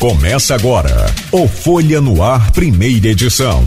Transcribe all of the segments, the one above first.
Começa agora o Folha no Ar, primeira edição.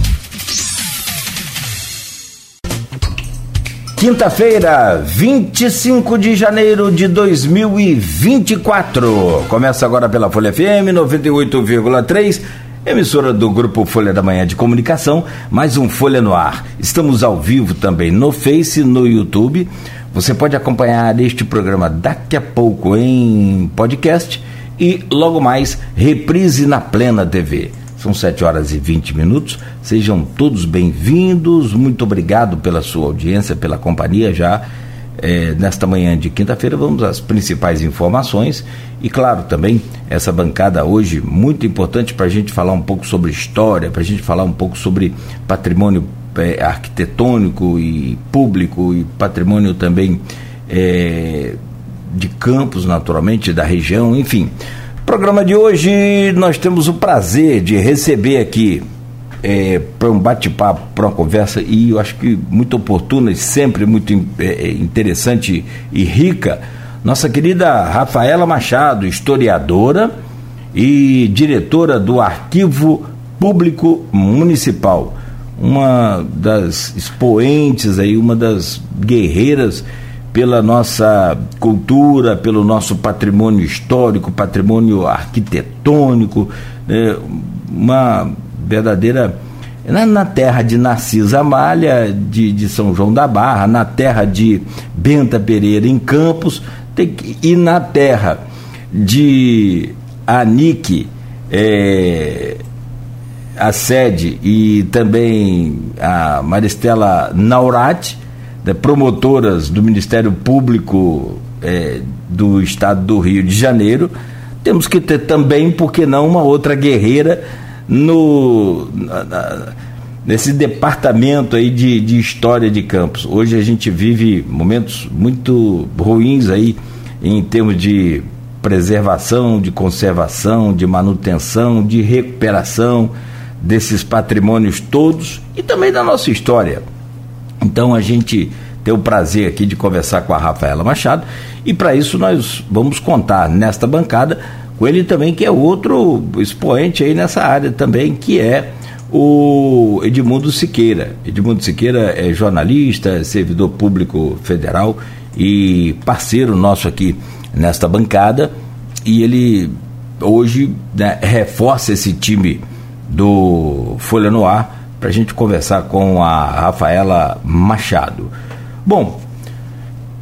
Quinta-feira, 25 de janeiro de 2024. Começa agora pela Folha FM 98,3, emissora do grupo Folha da Manhã de Comunicação, mais um Folha no Ar. Estamos ao vivo também no Face, no YouTube. Você pode acompanhar este programa daqui a pouco em podcast e logo mais reprise na Plena TV. São 7 horas e 20 minutos. Sejam todos bem-vindos. Muito obrigado pela sua audiência, pela companhia já. É, nesta manhã de quinta-feira, vamos às principais informações e, claro, também essa bancada hoje muito importante para a gente falar um pouco sobre história, para a gente falar um pouco sobre patrimônio é, arquitetônico e público e patrimônio também é, de campos, naturalmente, da região, enfim. Programa de hoje nós temos o prazer de receber aqui é, para um bate-papo, para uma conversa, e eu acho que muito oportuna e sempre muito é, é, interessante e rica, nossa querida Rafaela Machado, historiadora e diretora do Arquivo Público Municipal, uma das expoentes aí, uma das guerreiras pela nossa cultura, pelo nosso patrimônio histórico, patrimônio arquitetônico, né, uma verdadeira. Na, na, terra de Narcisa Amália, de, de São João da Barra, na terra de Benta Pereira, em Campos, tem, e na terra de Anique, é, a sede, e também a Maristela Naurati, promotoras do Ministério Público é, do Estado do Rio de Janeiro, temos que ter também, por que não, uma outra guerreira no, na, na, nesse departamento aí de, de história de campos. Hoje a gente vive momentos muito ruins aí em termos de preservação, de conservação, de manutenção, de recuperação desses patrimônios todos e também da nossa história. Então a gente tem o prazer aqui de conversar com a Rafaela Machado e para isso nós vamos contar nesta bancada com ele também que é outro expoente aí nessa área também que é o Edmundo Siqueira. Edmundo Siqueira é jornalista, é servidor público federal e parceiro nosso aqui nesta bancada e ele hoje né, reforça esse time do Folha no Ar para a gente conversar com a Rafaela Machado. Bom,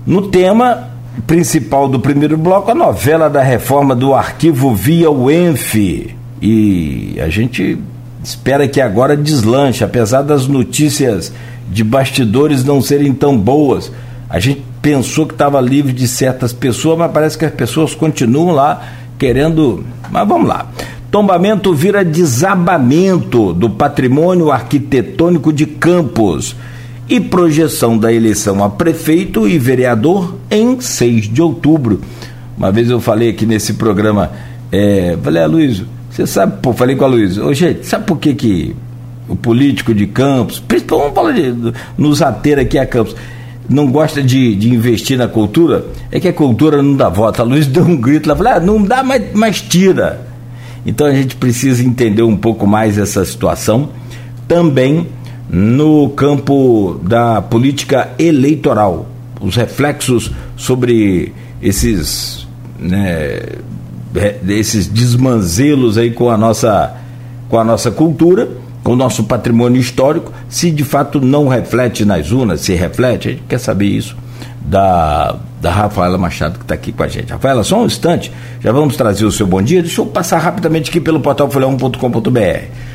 no tema principal do primeiro bloco, a novela da reforma do arquivo via UENF. E a gente espera que agora deslanche, apesar das notícias de bastidores não serem tão boas. A gente pensou que estava livre de certas pessoas, mas parece que as pessoas continuam lá querendo. Mas vamos lá. Tombamento vira desabamento do patrimônio arquitetônico de Campos e projeção da eleição a prefeito e vereador em 6 de outubro. Uma vez eu falei aqui nesse programa, é, falei, Luiz, você sabe, pô, falei com a Luiz, ô gente, sabe por que, que o político de Campos, principalmente vamos falar de, nos ateiros aqui a Campos, não gosta de, de investir na cultura? É que a cultura não dá voto. A Luiz deu um grito lá, falei, ah, não dá, mas, mas tira. Então a gente precisa entender um pouco mais essa situação. Também no campo da política eleitoral, os reflexos sobre esses, né, esses desmanzelos aí com a nossa com a nossa cultura, com o nosso patrimônio histórico, se de fato não reflete nas urnas, se reflete, a gente quer saber isso da, da Rafaela Machado, que está aqui com a gente. Rafaela, só um instante, já vamos trazer o seu bom dia. Deixa eu passar rapidamente aqui pelo portal folha1.com.br.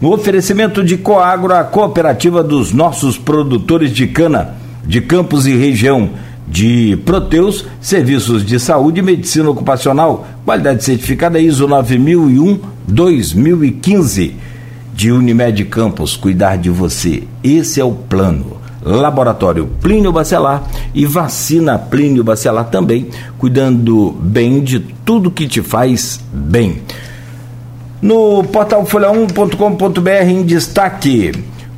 No oferecimento de Coagro, a cooperativa dos nossos produtores de cana, de Campos e região, de Proteus, serviços de saúde e medicina ocupacional, qualidade certificada ISO 9001-2015. De Unimed Campos, cuidar de você. Esse é o plano. Laboratório Plínio Bacelar e Vacina Plínio Bacelar também, cuidando bem de tudo que te faz bem. No portal folha1.com.br em destaque,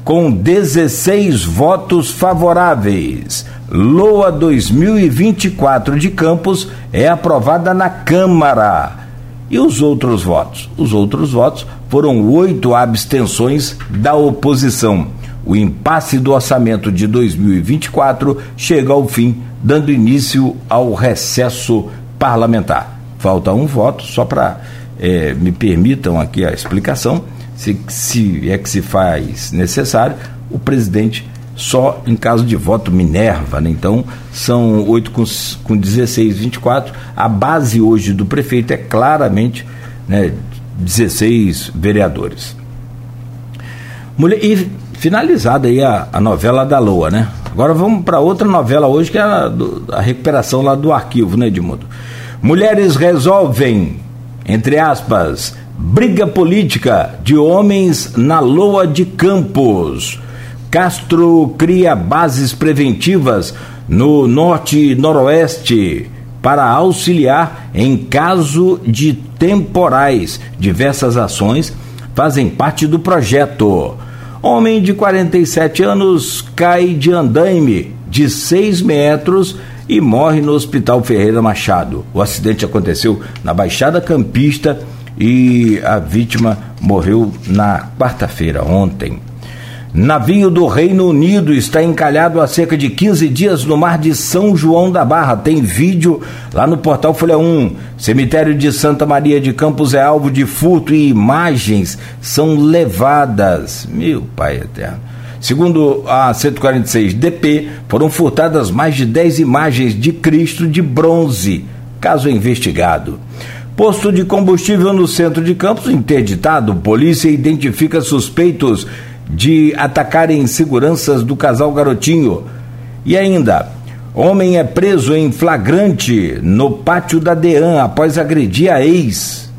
com 16 votos favoráveis. LOA 2024 de Campos é aprovada na Câmara. E os outros votos? Os outros votos foram oito abstenções da oposição. O impasse do orçamento de 2024 chega ao fim, dando início ao recesso parlamentar. Falta um voto, só para é, me permitam aqui a explicação, se, se é que se faz necessário, o presidente só em caso de voto Minerva, né? então são 8 com, com 16, 24. A base hoje do prefeito é claramente né, 16 vereadores. Mulher, e finalizada aí a, a novela da Loa, né? Agora vamos para outra novela hoje, que é a, do, a recuperação lá do arquivo, né, Edmundo? Mulheres resolvem, entre aspas, briga política de homens na Loa de Campos. Castro cria bases preventivas no norte e noroeste para auxiliar em caso de temporais. Diversas ações fazem parte do projeto. Homem de 47 anos cai de andaime de 6 metros e morre no Hospital Ferreira Machado. O acidente aconteceu na Baixada Campista e a vítima morreu na quarta-feira, ontem. Navio do Reino Unido está encalhado há cerca de 15 dias no mar de São João da Barra. Tem vídeo lá no portal Folha 1. Cemitério de Santa Maria de Campos é alvo de furto e imagens são levadas. Meu Pai eterno. Segundo a 146 DP, foram furtadas mais de 10 imagens de Cristo de bronze. Caso investigado. Posto de combustível no centro de Campos interditado. Polícia identifica suspeitos de atacarem seguranças do casal Garotinho. E ainda, homem é preso em flagrante no pátio da DEAN após agredir a ex.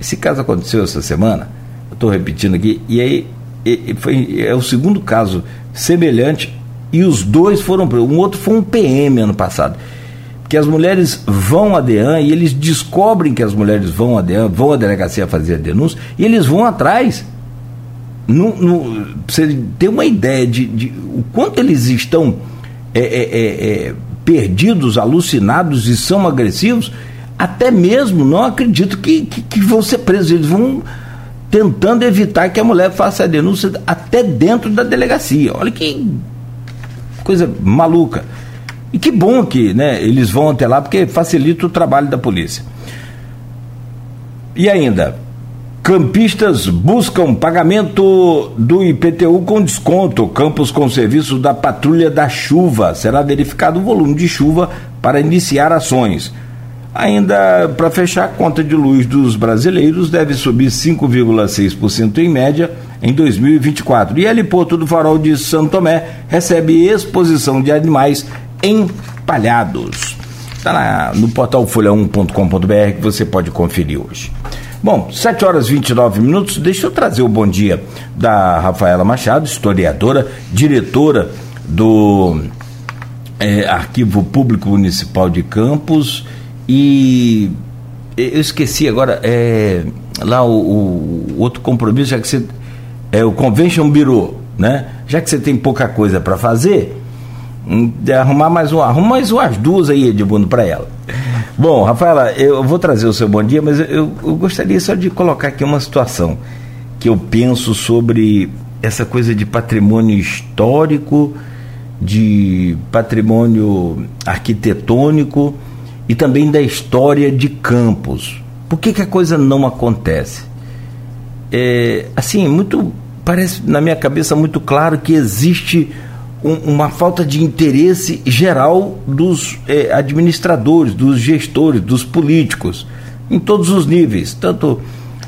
Esse caso aconteceu essa semana, eu estou repetindo aqui, e aí e, foi, é o segundo caso semelhante, e os dois foram presos. Um outro foi um PM ano passado. Que as mulheres vão à DEAN e eles descobrem que as mulheres vão à DEAN, vão à delegacia fazer a denúncia, e eles vão atrás no, no, você ter uma ideia de, de, o quanto eles estão é, é, é, é, perdidos, alucinados e são agressivos, até mesmo não acredito que, que, que, vão ser presos. Eles vão tentando evitar que a mulher faça a denúncia até dentro da delegacia. Olha que coisa maluca. E que bom que né, eles vão até lá, porque facilita o trabalho da polícia. E ainda, Campistas buscam pagamento do IPTU com desconto. Campos com serviço da Patrulha da Chuva. Será verificado o volume de chuva para iniciar ações. Ainda para fechar, a conta de luz dos brasileiros deve subir 5,6% em média em 2024. E Heliporto do Farol de Santo recebe exposição de animais empalhados. Está no portal folha1.com.br que você pode conferir hoje. Bom, 7 horas e 29 minutos. Deixa eu trazer o bom dia da Rafaela Machado, historiadora, diretora do é, Arquivo Público Municipal de Campos. E eu esqueci agora, é, lá o, o, outro compromisso, já que você. É o Convention Bureau, né? Já que você tem pouca coisa para fazer, hum, arrumar mais um, arruma mais umas duas aí, Edmundo, para ela. Bom, Rafaela, eu vou trazer o seu bom dia, mas eu, eu gostaria só de colocar aqui uma situação que eu penso sobre essa coisa de patrimônio histórico, de patrimônio arquitetônico e também da história de Campos. Por que, que a coisa não acontece? É, assim, muito parece na minha cabeça muito claro que existe um, uma falta de interesse geral dos eh, administradores, dos gestores, dos políticos, em todos os níveis, tanto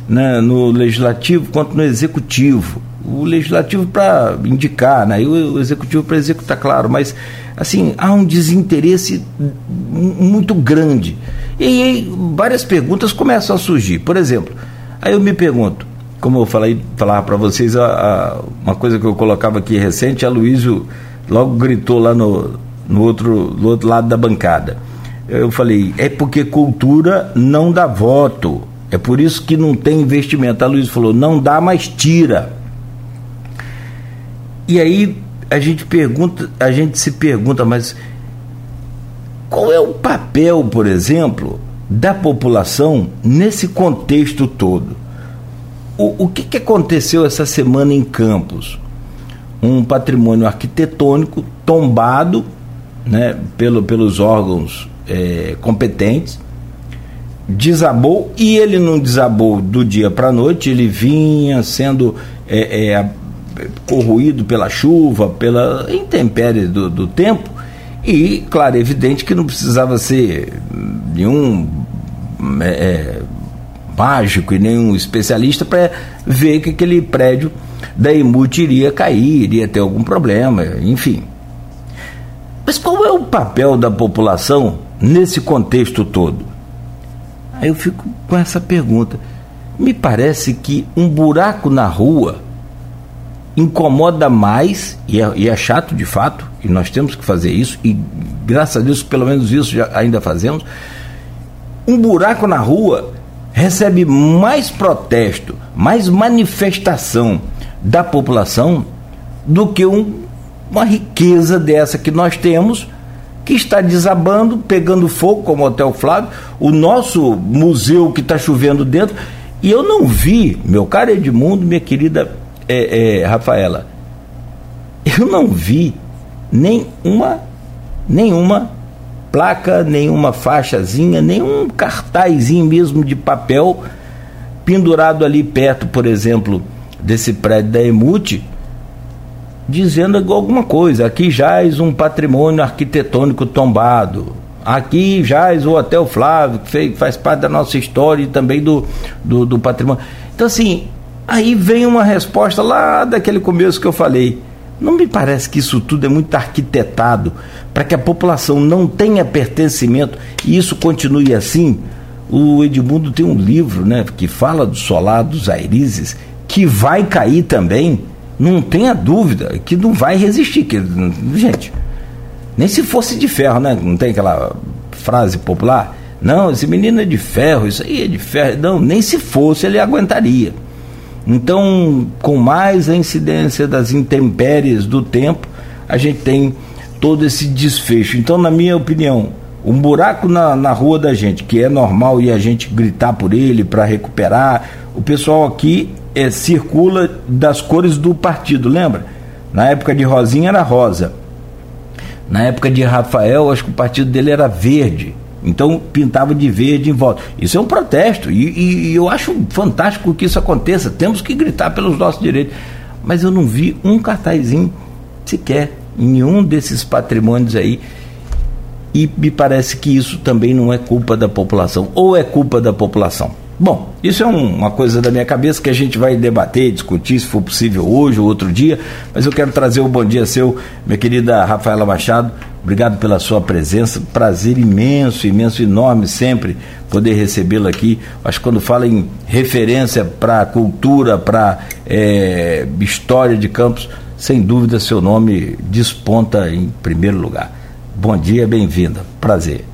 né, no legislativo quanto no executivo. O legislativo para indicar, né, e o executivo para executar, claro, mas assim, há um desinteresse muito grande. E várias perguntas começam a surgir. Por exemplo, aí eu me pergunto, como eu falei, para vocês, a, a, uma coisa que eu colocava aqui recente, a Luísio logo gritou lá no, no, outro, no outro lado da bancada. Eu falei, é porque cultura não dá voto. É por isso que não tem investimento. A Luiz falou, não dá, mas tira. E aí a gente pergunta, a gente se pergunta, mas qual é o papel, por exemplo, da população nesse contexto todo. O, o que, que aconteceu essa semana em Campos? Um patrimônio arquitetônico tombado né, pelo, pelos órgãos é, competentes, desabou e ele não desabou do dia para a noite, ele vinha sendo é, é, corroído pela chuva, pela intempérie do, do tempo, e, claro, é evidente que não precisava ser nenhum é, é mágico e nenhum especialista para ver que aquele prédio da Emut iria cair, iria ter algum problema, enfim. Mas qual é o papel da população nesse contexto todo? Aí eu fico com essa pergunta. Me parece que um buraco na rua incomoda mais, e é, e é, chato de fato, e nós temos que fazer isso, e graças a Deus, pelo menos isso já, ainda fazemos. Um buraco na rua recebe mais protesto, mais manifestação da população do que um, uma riqueza dessa que nós temos, que está desabando, pegando fogo, como o Hotel Flávio, o nosso museu que está chovendo dentro. E eu não vi, meu caro Edmundo, minha querida é, é, Rafaela, eu não vi nenhuma, nenhuma placa, nenhuma faixazinha, nenhum cartazinho mesmo de papel pendurado ali perto, por exemplo, desse prédio da Emute, dizendo alguma coisa. Aqui jaz um patrimônio arquitetônico tombado. Aqui jaz o Hotel Flávio, que faz parte da nossa história e também do, do, do patrimônio. Então, assim, Aí vem uma resposta lá daquele começo que eu falei. Não me parece que isso tudo é muito arquitetado para que a população não tenha pertencimento e isso continue assim. O Edmundo tem um livro, né, que fala do solar dos Airizes, que vai cair também. Não tenha dúvida que não vai resistir. Que, gente, nem se fosse de ferro, né? Não tem aquela frase popular? Não, esse menino é de ferro, isso aí é de ferro. Não, nem se fosse ele aguentaria. Então, com mais a incidência das intempéries do tempo, a gente tem todo esse desfecho. Então, na minha opinião, um buraco na, na rua da gente, que é normal e a gente gritar por ele para recuperar, o pessoal aqui é, circula das cores do partido, lembra? Na época de Rosinha era rosa. Na época de Rafael, acho que o partido dele era verde. Então pintava de verde em volta. Isso é um protesto e, e, eu acho fantástico que isso aconteça. Temos que gritar pelos nossos direitos. Mas eu não vi um cartazinho sequer em nenhum desses patrimônios aí. E me parece que isso também não é culpa da população, ou é culpa da população. Bom, isso é um, uma coisa da minha cabeça que a gente vai debater, discutir, se for possível hoje ou outro dia, mas eu quero trazer o um bom dia seu, minha querida Rafaela Machado. Obrigado pela sua presença, prazer imenso, imenso, enorme sempre poder recebê-lo aqui. Acho que quando fala em referência para cultura, para é, história de Campos, sem dúvida seu nome desponta em primeiro lugar. Bom dia, bem-vinda, prazer.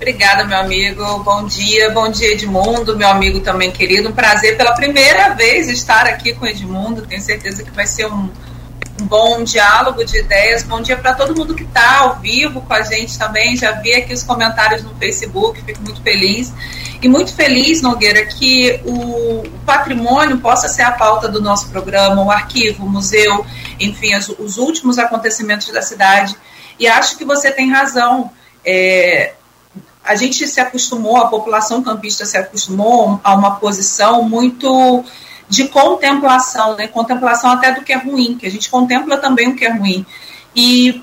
Obrigada, meu amigo. Bom dia, bom dia, Edmundo, meu amigo também querido. Um prazer pela primeira vez estar aqui com Edmundo. Tenho certeza que vai ser um, um bom diálogo de ideias. Bom dia para todo mundo que está ao vivo com a gente também. Já vi aqui os comentários no Facebook, fico muito feliz. E muito feliz, Nogueira, que o patrimônio possa ser a pauta do nosso programa, o arquivo, o museu, enfim, os, os últimos acontecimentos da cidade. E acho que você tem razão. É, a gente se acostumou, a população campista se acostumou a uma posição muito de contemplação, né? Contemplação até do que é ruim, que a gente contempla também o que é ruim. E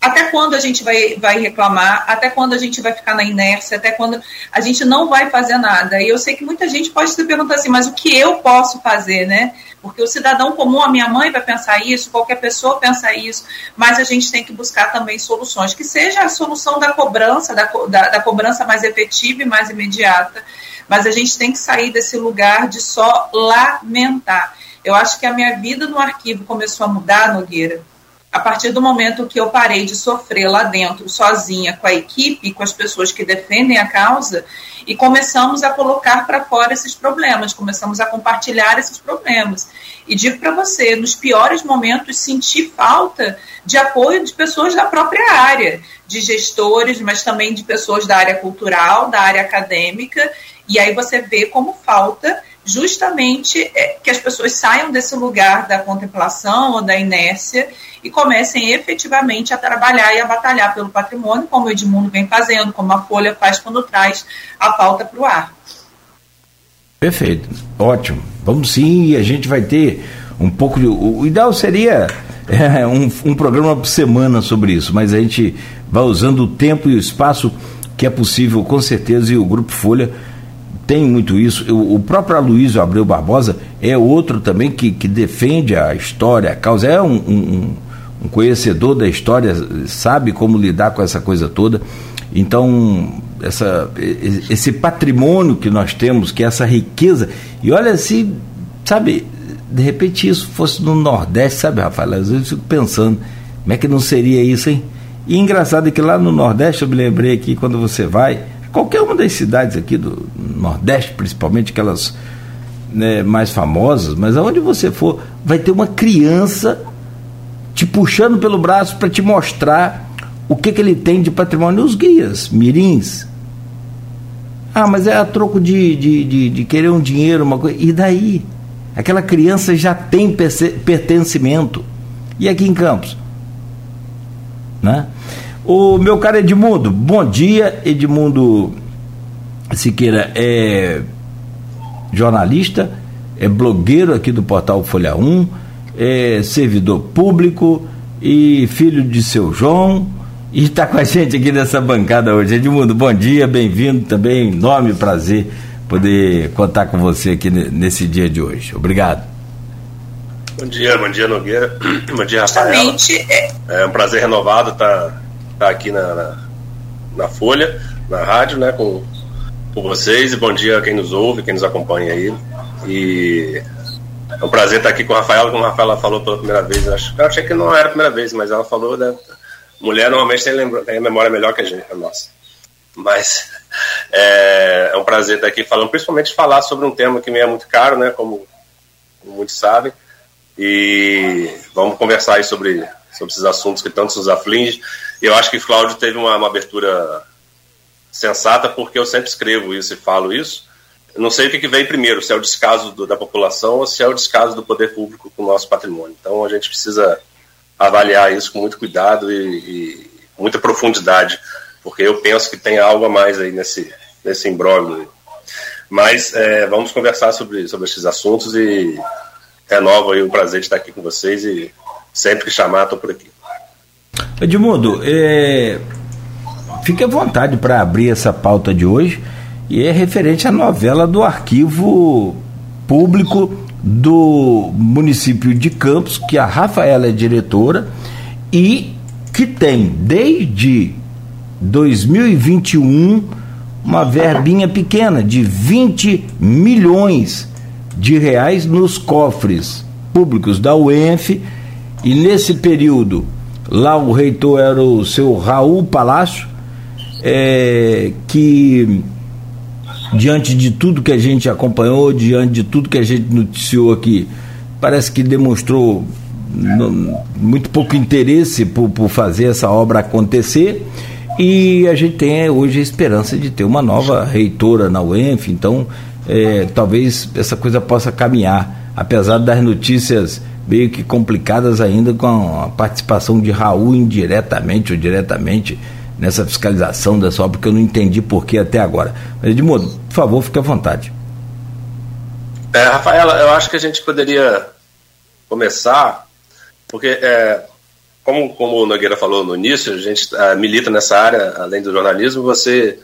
até quando a gente vai, vai reclamar, até quando a gente vai ficar na inércia, até quando a gente não vai fazer nada. E eu sei que muita gente pode se perguntar assim, mas o que eu posso fazer, né? Porque o cidadão comum, a minha mãe vai pensar isso, qualquer pessoa pensa isso, mas a gente tem que buscar também soluções, que seja a solução da cobrança, da, da, da cobrança mais efetiva e mais imediata, mas a gente tem que sair desse lugar de só lamentar. Eu acho que a minha vida no arquivo começou a mudar, Nogueira, a partir do momento que eu parei de sofrer lá dentro, sozinha, com a equipe, com as pessoas que defendem a causa, e começamos a colocar para fora esses problemas, começamos a compartilhar esses problemas. E digo para você, nos piores momentos, senti falta de apoio de pessoas da própria área, de gestores, mas também de pessoas da área cultural, da área acadêmica, e aí você vê como falta justamente é, que as pessoas saiam desse lugar da contemplação ou da inércia e comecem efetivamente a trabalhar e a batalhar pelo patrimônio, como o Edmundo vem fazendo, como a Folha faz quando traz a pauta para o ar. Perfeito, ótimo. Vamos sim, a gente vai ter um pouco de. O ideal seria é, um, um programa por semana sobre isso, mas a gente vai usando o tempo e o espaço que é possível, com certeza, e o Grupo Folha tem muito isso. O próprio Aloysio Abreu Barbosa é outro também que, que defende a história, a causa, é um, um, um conhecedor da história, sabe como lidar com essa coisa toda. Então, essa, esse patrimônio que nós temos, que é essa riqueza, e olha se, sabe, de repente isso fosse no Nordeste, sabe, Rafael? Às vezes eu fico pensando, como é que não seria isso, hein? E engraçado é que lá no Nordeste, eu me lembrei aqui, quando você vai, qualquer uma das cidades aqui do Nordeste, principalmente aquelas né, mais famosas, mas aonde você for, vai ter uma criança te puxando pelo braço para te mostrar o que, que ele tem de patrimônio. Os guias, mirins. Ah, mas é a troco de, de, de, de querer um dinheiro, uma coisa. E daí? Aquela criança já tem pertencimento. E aqui em Campos? Né? O meu caro Edmundo, bom dia. Edmundo Siqueira é jornalista, é blogueiro aqui do portal Folha 1, é servidor público e filho de seu João. E está com a gente aqui nessa bancada hoje. Edmundo, bom dia, bem-vindo também. Enorme prazer poder contar com você aqui nesse dia de hoje. Obrigado. Bom dia, bom dia, Nogueira. Bom dia, Rafael. É. é um prazer renovado estar tá estar tá aqui na, na, na, Folha, na rádio, né, com, com vocês. E bom dia a quem nos ouve, quem nos acompanha aí. E é um prazer estar aqui com a Rafaela, como a Rafaela falou pela primeira vez. Eu, acho, eu achei que não era a primeira vez, mas ela falou, né? Mulher normalmente tem, lembra, tem memória melhor que a gente, a nossa. Mas é, é, um prazer estar aqui falando, principalmente falar sobre um tema que me é muito caro, né? Como, como muitos sabem. E vamos conversar aí sobre, sobre esses assuntos que tanto nos afligem. Eu acho que Cláudio teve uma, uma, abertura sensata, porque eu sempre escrevo isso e falo isso. Eu não sei o que, que vem primeiro, se é o descaso do, da população ou se é o descaso do poder público com o nosso patrimônio. Então a gente precisa avaliar isso com muito cuidado e, e muita profundidade, porque eu penso que tem algo a mais aí nesse, nesse imbróglio. Mas é, vamos conversar sobre, sobre esses assuntos e renovo aí o prazer de estar aqui com vocês e sempre que chamar, estou por aqui. Edmundo, é, fique à vontade para abrir essa pauta de hoje e é referente à novela do arquivo público do município de Campos, que a Rafaela é diretora e que tem desde 2021 uma verbinha pequena de 20 milhões de reais nos cofres públicos da UENF. E nesse período Lá o reitor era o seu Raul Palácio, é, que diante de tudo que a gente acompanhou, diante de tudo que a gente noticiou aqui, parece que demonstrou muito pouco interesse por, por fazer essa obra acontecer. E a gente tem hoje a esperança de ter uma nova reitora na UENF, então é, talvez essa coisa possa caminhar, apesar das notícias meio que complicadas ainda com a participação de Raul indiretamente ou diretamente nessa fiscalização dessa obra, que eu não entendi por que até agora. Edmundo, por favor, fique à vontade. É, Rafaela, eu acho que a gente poderia começar, porque, é, como, como o Nogueira falou no início, a gente uh, milita nessa área, além do jornalismo, você,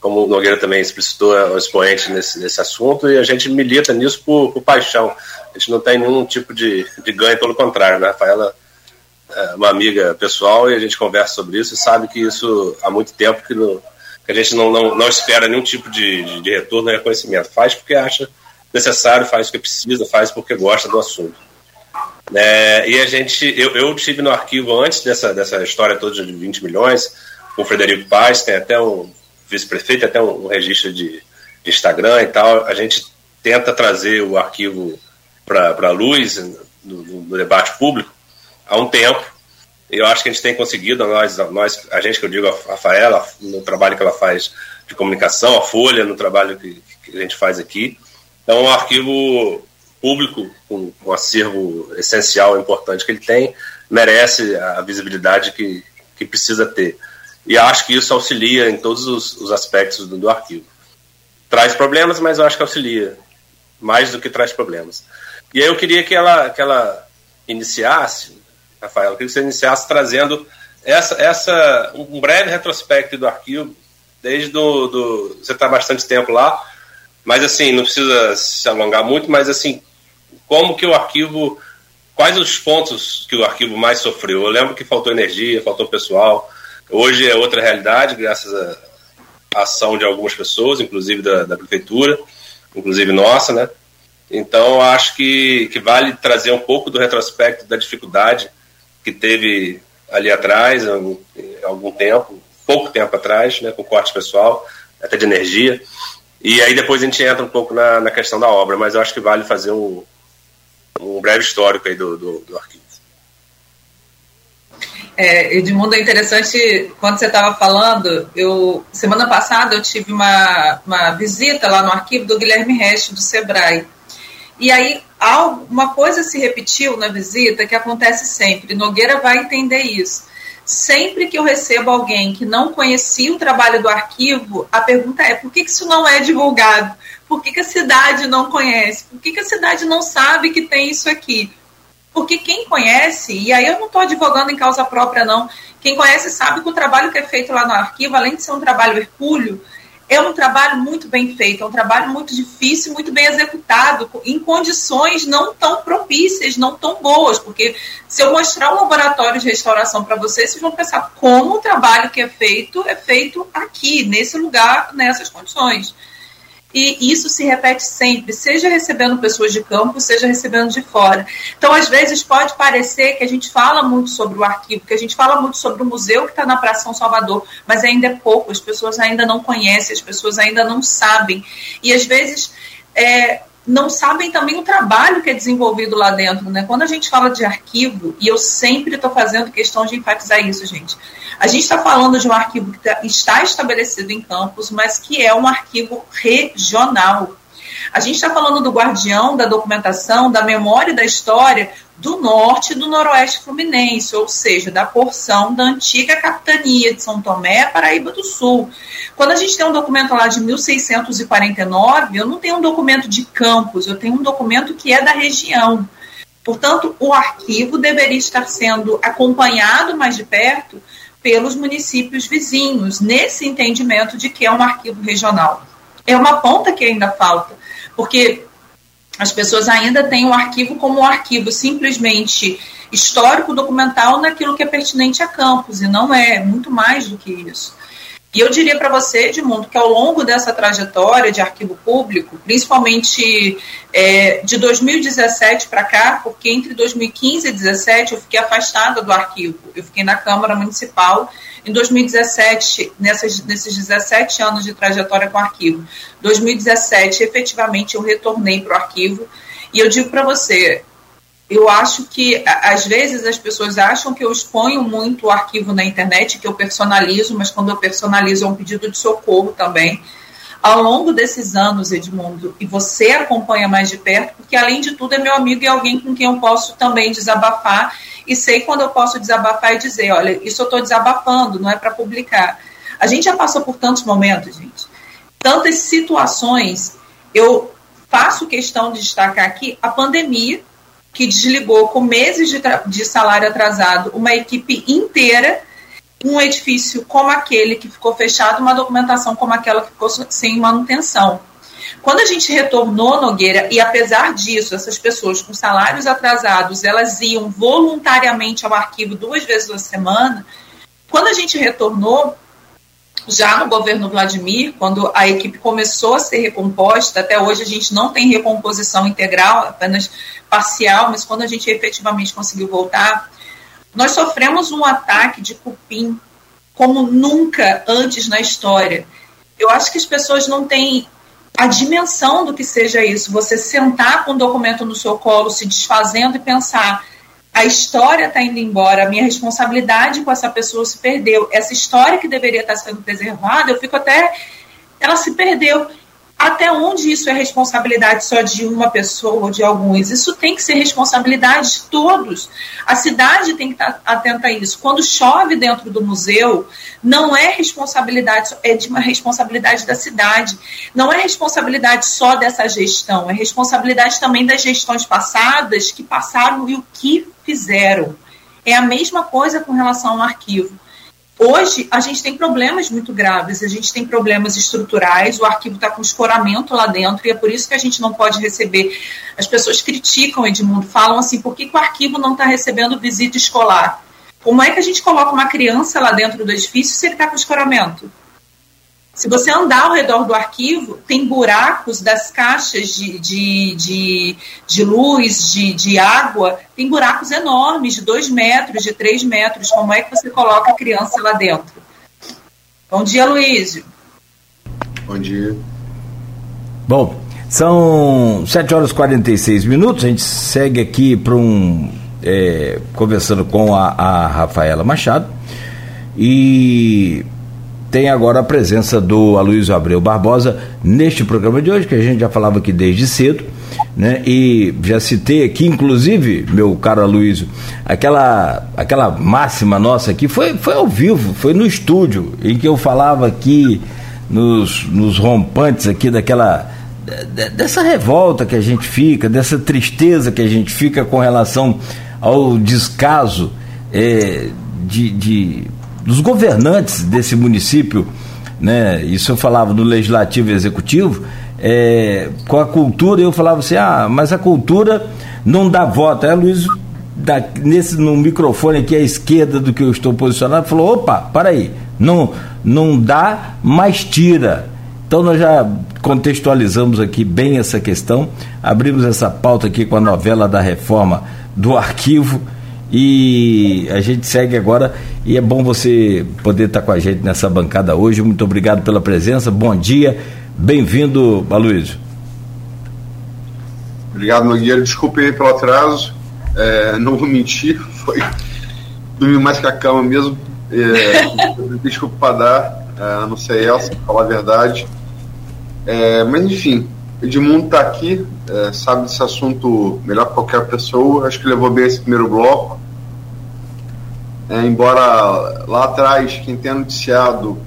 como o Nogueira também explicitou, é um expoente nesse, nesse assunto, e a gente milita nisso por, por paixão. A gente não tem nenhum tipo de, de ganho, pelo contrário, né? A Rafaela é uma amiga pessoal e a gente conversa sobre isso e sabe que isso há muito tempo que, no, que a gente não, não, não espera nenhum tipo de, de, de retorno e reconhecimento. Faz porque acha necessário, faz porque precisa, faz porque gosta do assunto. É, e a gente, eu, eu tive no arquivo antes dessa, dessa história toda de 20 milhões, com o Frederico Paz, tem até um vice-prefeito, até um, um registro de, de, Instagram e tal. A gente tenta trazer o arquivo para a luz no, no, debate público há um tempo. E eu acho que a gente tem conseguido, nós, nós a gente que eu digo, a Rafaela, no trabalho que ela faz de comunicação, a Folha, no trabalho que, que a gente faz aqui. Então, um arquivo público, com um acervo essencial, importante que ele tem, merece a visibilidade que, que precisa ter. E acho que isso auxilia em todos os, os aspectos do, do, arquivo. Traz problemas, mas eu acho que auxilia mais do que traz problemas. E aí eu queria que ela, que ela iniciasse, Rafael, eu queria que você iniciasse trazendo essa, essa, um breve retrospecto do arquivo, desde do, do você está bastante tempo lá, mas assim, não precisa se alongar muito, mas assim, como que o arquivo, quais os pontos que o arquivo mais sofreu? Eu lembro que faltou energia, faltou pessoal. Hoje é outra realidade, graças à ação de algumas pessoas, inclusive da, da prefeitura, inclusive nossa, né? Então, acho que, que vale trazer um pouco do retrospecto da dificuldade que teve ali atrás, há algum tempo, pouco tempo atrás, né, com corte pessoal, até de energia. E aí depois a gente entra um pouco na, na questão da obra, mas eu acho que vale fazer um, um breve histórico aí do, do, do arquivo. É, Edmundo, é interessante, quando você estava falando, eu semana passada eu tive uma, uma visita lá no arquivo do Guilherme Resch, do Sebrae. E aí uma coisa se repetiu na visita que acontece sempre, Nogueira vai entender isso. Sempre que eu recebo alguém que não conhecia o trabalho do arquivo, a pergunta é por que isso não é divulgado? Por que, a cidade não conhece? Por que, que a cidade não sabe que tem isso aqui? Porque quem conhece, e aí eu não estou advogando em causa própria, não, quem conhece sabe que o trabalho que é feito lá no arquivo, além de ser um trabalho hercúleo, é um trabalho muito bem feito, é um trabalho muito difícil, muito bem executado, em condições não tão propícias, não tão boas, porque se eu mostrar um laboratório de restauração para vocês, vocês vão pensar como o trabalho que é feito é feito aqui, nesse lugar, nessas condições. E isso se repete sempre, seja recebendo pessoas de campo, seja recebendo de fora. Então, às vezes, pode parecer que a gente fala muito sobre o arquivo, que a gente fala muito sobre o museu que está na Praça São Salvador, mas ainda é pouco, as pessoas ainda não conhecem, as pessoas ainda não sabem. E, às vezes, é, não sabem também o trabalho que é desenvolvido lá dentro. Né? Quando a gente fala de arquivo, e eu sempre estou fazendo questão de enfatizar isso, gente a gente está falando de um arquivo que tá, está estabelecido em campos, mas que é um arquivo regional. A gente está falando do guardião da documentação, da memória e da história do norte e do noroeste fluminense, ou seja, da porção da antiga capitania de São Tomé, Paraíba do Sul. Quando a gente tem um documento lá de 1649, eu não tenho um documento de campos, eu tenho um documento que é da região. Portanto, o arquivo deveria estar sendo acompanhado mais de perto pelos municípios vizinhos, nesse entendimento de que é um arquivo regional. É uma ponta que ainda falta, porque as pessoas ainda têm o arquivo como um arquivo simplesmente histórico, documental, naquilo que é pertinente a campos, e não é, muito mais do que isso. E eu diria para você, Edmundo, que ao longo dessa trajetória de arquivo público, principalmente é, de 2017 para cá, porque entre 2015 e 2017 eu fiquei afastada do arquivo, eu fiquei na Câmara Municipal. Em 2017, nessas, nesses 17 anos de trajetória com o arquivo, 2017, efetivamente, eu retornei para o arquivo. E eu digo para você, eu acho que às vezes as pessoas acham que eu exponho muito o arquivo na internet, que eu personalizo, mas quando eu personalizo é um pedido de socorro também. Ao longo desses anos, Edmundo, e você acompanha mais de perto, porque além de tudo é meu amigo e alguém com quem eu posso também desabafar, e sei quando eu posso desabafar e dizer: olha, isso eu estou desabafando, não é para publicar. A gente já passou por tantos momentos, gente, tantas situações. Eu faço questão de destacar aqui a pandemia, que desligou com meses de, de salário atrasado uma equipe inteira um edifício como aquele que ficou fechado, uma documentação como aquela que ficou sem manutenção. Quando a gente retornou Nogueira, e apesar disso, essas pessoas com salários atrasados, elas iam voluntariamente ao arquivo duas vezes na semana, quando a gente retornou, Já no governo Vladimir, quando a equipe começou a ser recomposta, até hoje a gente não tem recomposição integral, apenas parcial, mas quando a gente efetivamente conseguiu voltar, nós sofremos um ataque de cupim como nunca antes na história. Eu acho que as pessoas não têm a dimensão do que seja isso. Você sentar com um documento no seu colo, se desfazendo e pensar: a história está indo embora, a minha responsabilidade com essa pessoa se perdeu. Essa história que deveria estar sendo preservada, eu fico até. Ela se perdeu até onde isso é responsabilidade só de uma pessoa ou de alguns? Isso tem que ser responsabilidade de todos. A cidade tem que estar atenta a isso. Quando chove dentro do museu, não é responsabilidade, é de uma responsabilidade da cidade. Não é responsabilidade só dessa gestão, é responsabilidade também das gestões passadas que passaram e o que fizeram. É a mesma coisa com relação ao arquivo. Hoje, a gente tem problemas muito graves, a gente tem problemas estruturais, o arquivo está com escoramento lá dentro, e é por isso que a gente não pode receber. As pessoas criticam, Edmundo, falam assim: por que, que o arquivo não está recebendo visita escolar? Como é que a gente coloca uma criança lá dentro do edifício se ele está com escoramento? Se você andar ao redor do arquivo, tem buracos das caixas de, de, de, de luz, de, de água, tem buracos enormes, de 2 metros, de 3 metros. Como é que você coloca a criança lá dentro? Bom dia, Luísio. Bom dia. Bom, são 7 horas e 46 minutos. A gente segue aqui para um. É, conversando com a, a Rafaela Machado. E tem agora a presença do Aloysio Abreu Barbosa neste programa de hoje, que a gente já falava aqui desde cedo, né? E já citei aqui, inclusive, meu caro Aloysio, aquela, aquela máxima nossa aqui foi, foi ao vivo, foi no estúdio, em que eu falava aqui nos, nos rompantes aqui daquela dessa revolta que a gente fica, dessa tristeza que a gente fica com relação ao descaso é, de, de dos governantes desse município, né? Isso eu falava no legislativo e executivo, é, com a cultura, eu falava assim, ah, mas a cultura não dá voto. Aí Luiz, da, nesse, no microfone aqui à esquerda do que eu estou posicionado, falou, opa, para aí, não, não dá, mas tira. Então nós já contextualizamos aqui bem essa questão, abrimos essa pauta aqui com a novela da reforma do arquivo e a gente segue agora e é bom você poder estar com a gente nessa bancada hoje. Muito obrigado pela presença. Bom dia. Bem-vindo, Aloysio. Obrigado, Nogueira. Desculpe pelo atraso. É, não vou mentir, foi dormir mais que a cama mesmo. É, desculpa dar, é, não sei essa, falar a verdade. É, mas enfim, Edmundo está aqui, é, sabe desse assunto melhor que qualquer pessoa. Acho que levou bem esse primeiro bloco. É, embora lá atrás, quem tenha noticiado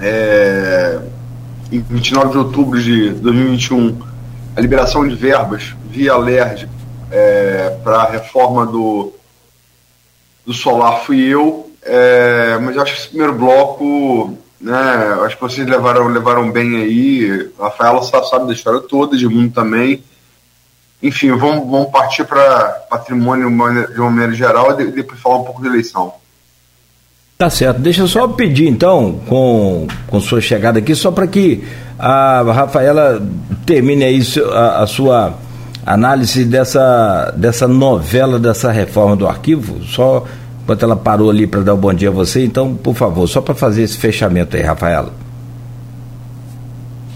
é, em 29 de outubro de 2021 a liberação de verbas via LERD é, para a reforma do, do solar fui eu, é, mas acho que esse primeiro bloco, né, acho que vocês levaram, levaram bem aí, Rafaela sabe da história toda, de mundo também, enfim, vamos, vamos partir para patrimônio de uma maneira geral e depois falar um pouco da eleição. Tá certo. Deixa eu só pedir, então, com, com sua chegada aqui, só para que a Rafaela termine aí a, a, sua análise dessa, dessa novela, dessa reforma do arquivo. Só enquanto ela parou ali para dar um bom dia a você. Então, por favor, só para fazer esse fechamento aí, Rafaela.